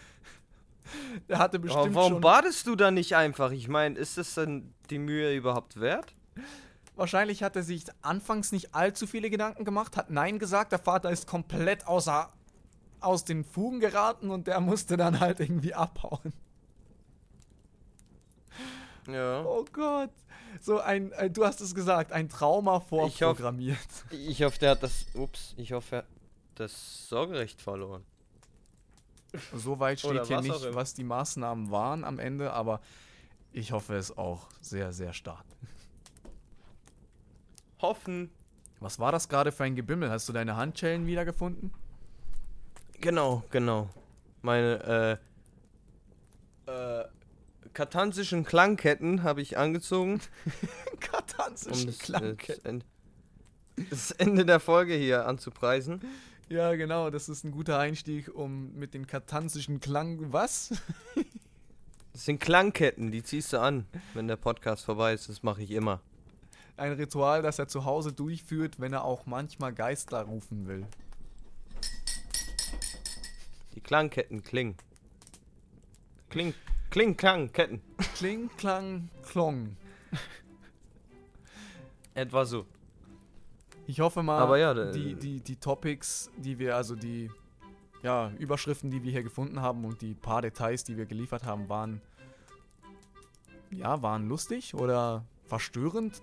S4: Der hatte
S2: Aber
S4: bestimmt
S2: warum
S4: schon...
S2: badest du da nicht einfach? Ich meine, ist das denn die Mühe überhaupt wert?
S4: Wahrscheinlich hat er sich anfangs nicht allzu viele Gedanken gemacht, hat Nein gesagt, der Vater ist komplett außer, aus den Fugen geraten und der musste dann halt irgendwie abhauen.
S2: Ja.
S4: Oh Gott. So ein, ein du hast es gesagt, ein Trauma vorprogrammiert.
S2: Ich hoffe, der hat das. Ups, ich hoffe, er hat das Sorgerecht verloren.
S4: So weit steht hier nicht, was die Maßnahmen waren am Ende, aber ich hoffe es auch sehr, sehr stark.
S2: Hoffen.
S4: Was war das gerade für ein Gebimmel? Hast du deine Handschellen wiedergefunden?
S2: Genau, genau. Meine, äh. Äh. Katansischen Klangketten habe ich angezogen, (laughs) um
S4: Katanzische
S2: das, äh,
S4: Klanke.
S2: das, Ende, der Folge hier anzupreisen.
S4: Ja, genau, das ist ein guter Einstieg, um mit den katanzischen Klang. Was? (laughs)
S2: Das sind Klangketten, die ziehst du an, wenn der Podcast vorbei ist. Das mache ich immer.
S4: Ein Ritual, das er zu Hause durchführt, wenn er auch manchmal Geister rufen will.
S2: Die Klangketten klingen. Kling, kling, Klang, Ketten.
S4: Kling, Klang, Klong.
S2: Etwa so.
S4: Ich hoffe mal,
S2: Aber ja,
S4: die, die, die Topics, die wir, also die ja, Überschriften, die wir hier gefunden haben und die paar Details, die wir geliefert haben, waren ja, waren lustig oder verstörend.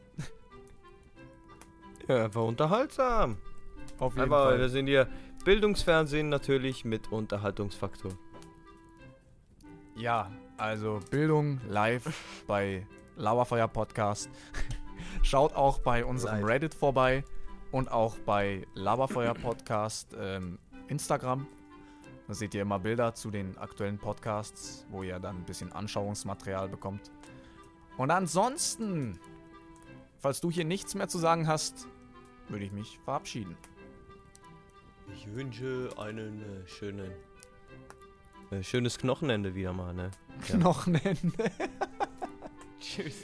S2: Ja, einfach unterhaltsam.
S4: Auf jeden
S2: Aber
S4: Fall.
S2: wir sind hier Bildungsfernsehen natürlich mit Unterhaltungsfaktor.
S4: Ja, also Bildung live (laughs) bei Lauerfeuer Podcast. (laughs) Schaut auch bei unserem
S2: Live.
S4: Reddit vorbei und auch bei Laberfeuer Podcast ähm, Instagram. Da seht ihr immer Bilder zu den aktuellen Podcasts, wo ihr dann ein bisschen Anschauungsmaterial bekommt. Und ansonsten, falls du hier nichts mehr zu sagen hast, würde ich mich verabschieden.
S2: Ich wünsche einen äh, schönen. Äh, schönes Knochenende wieder mal, ne? Ja.
S4: Knochenende. (laughs)
S2: Tschüss.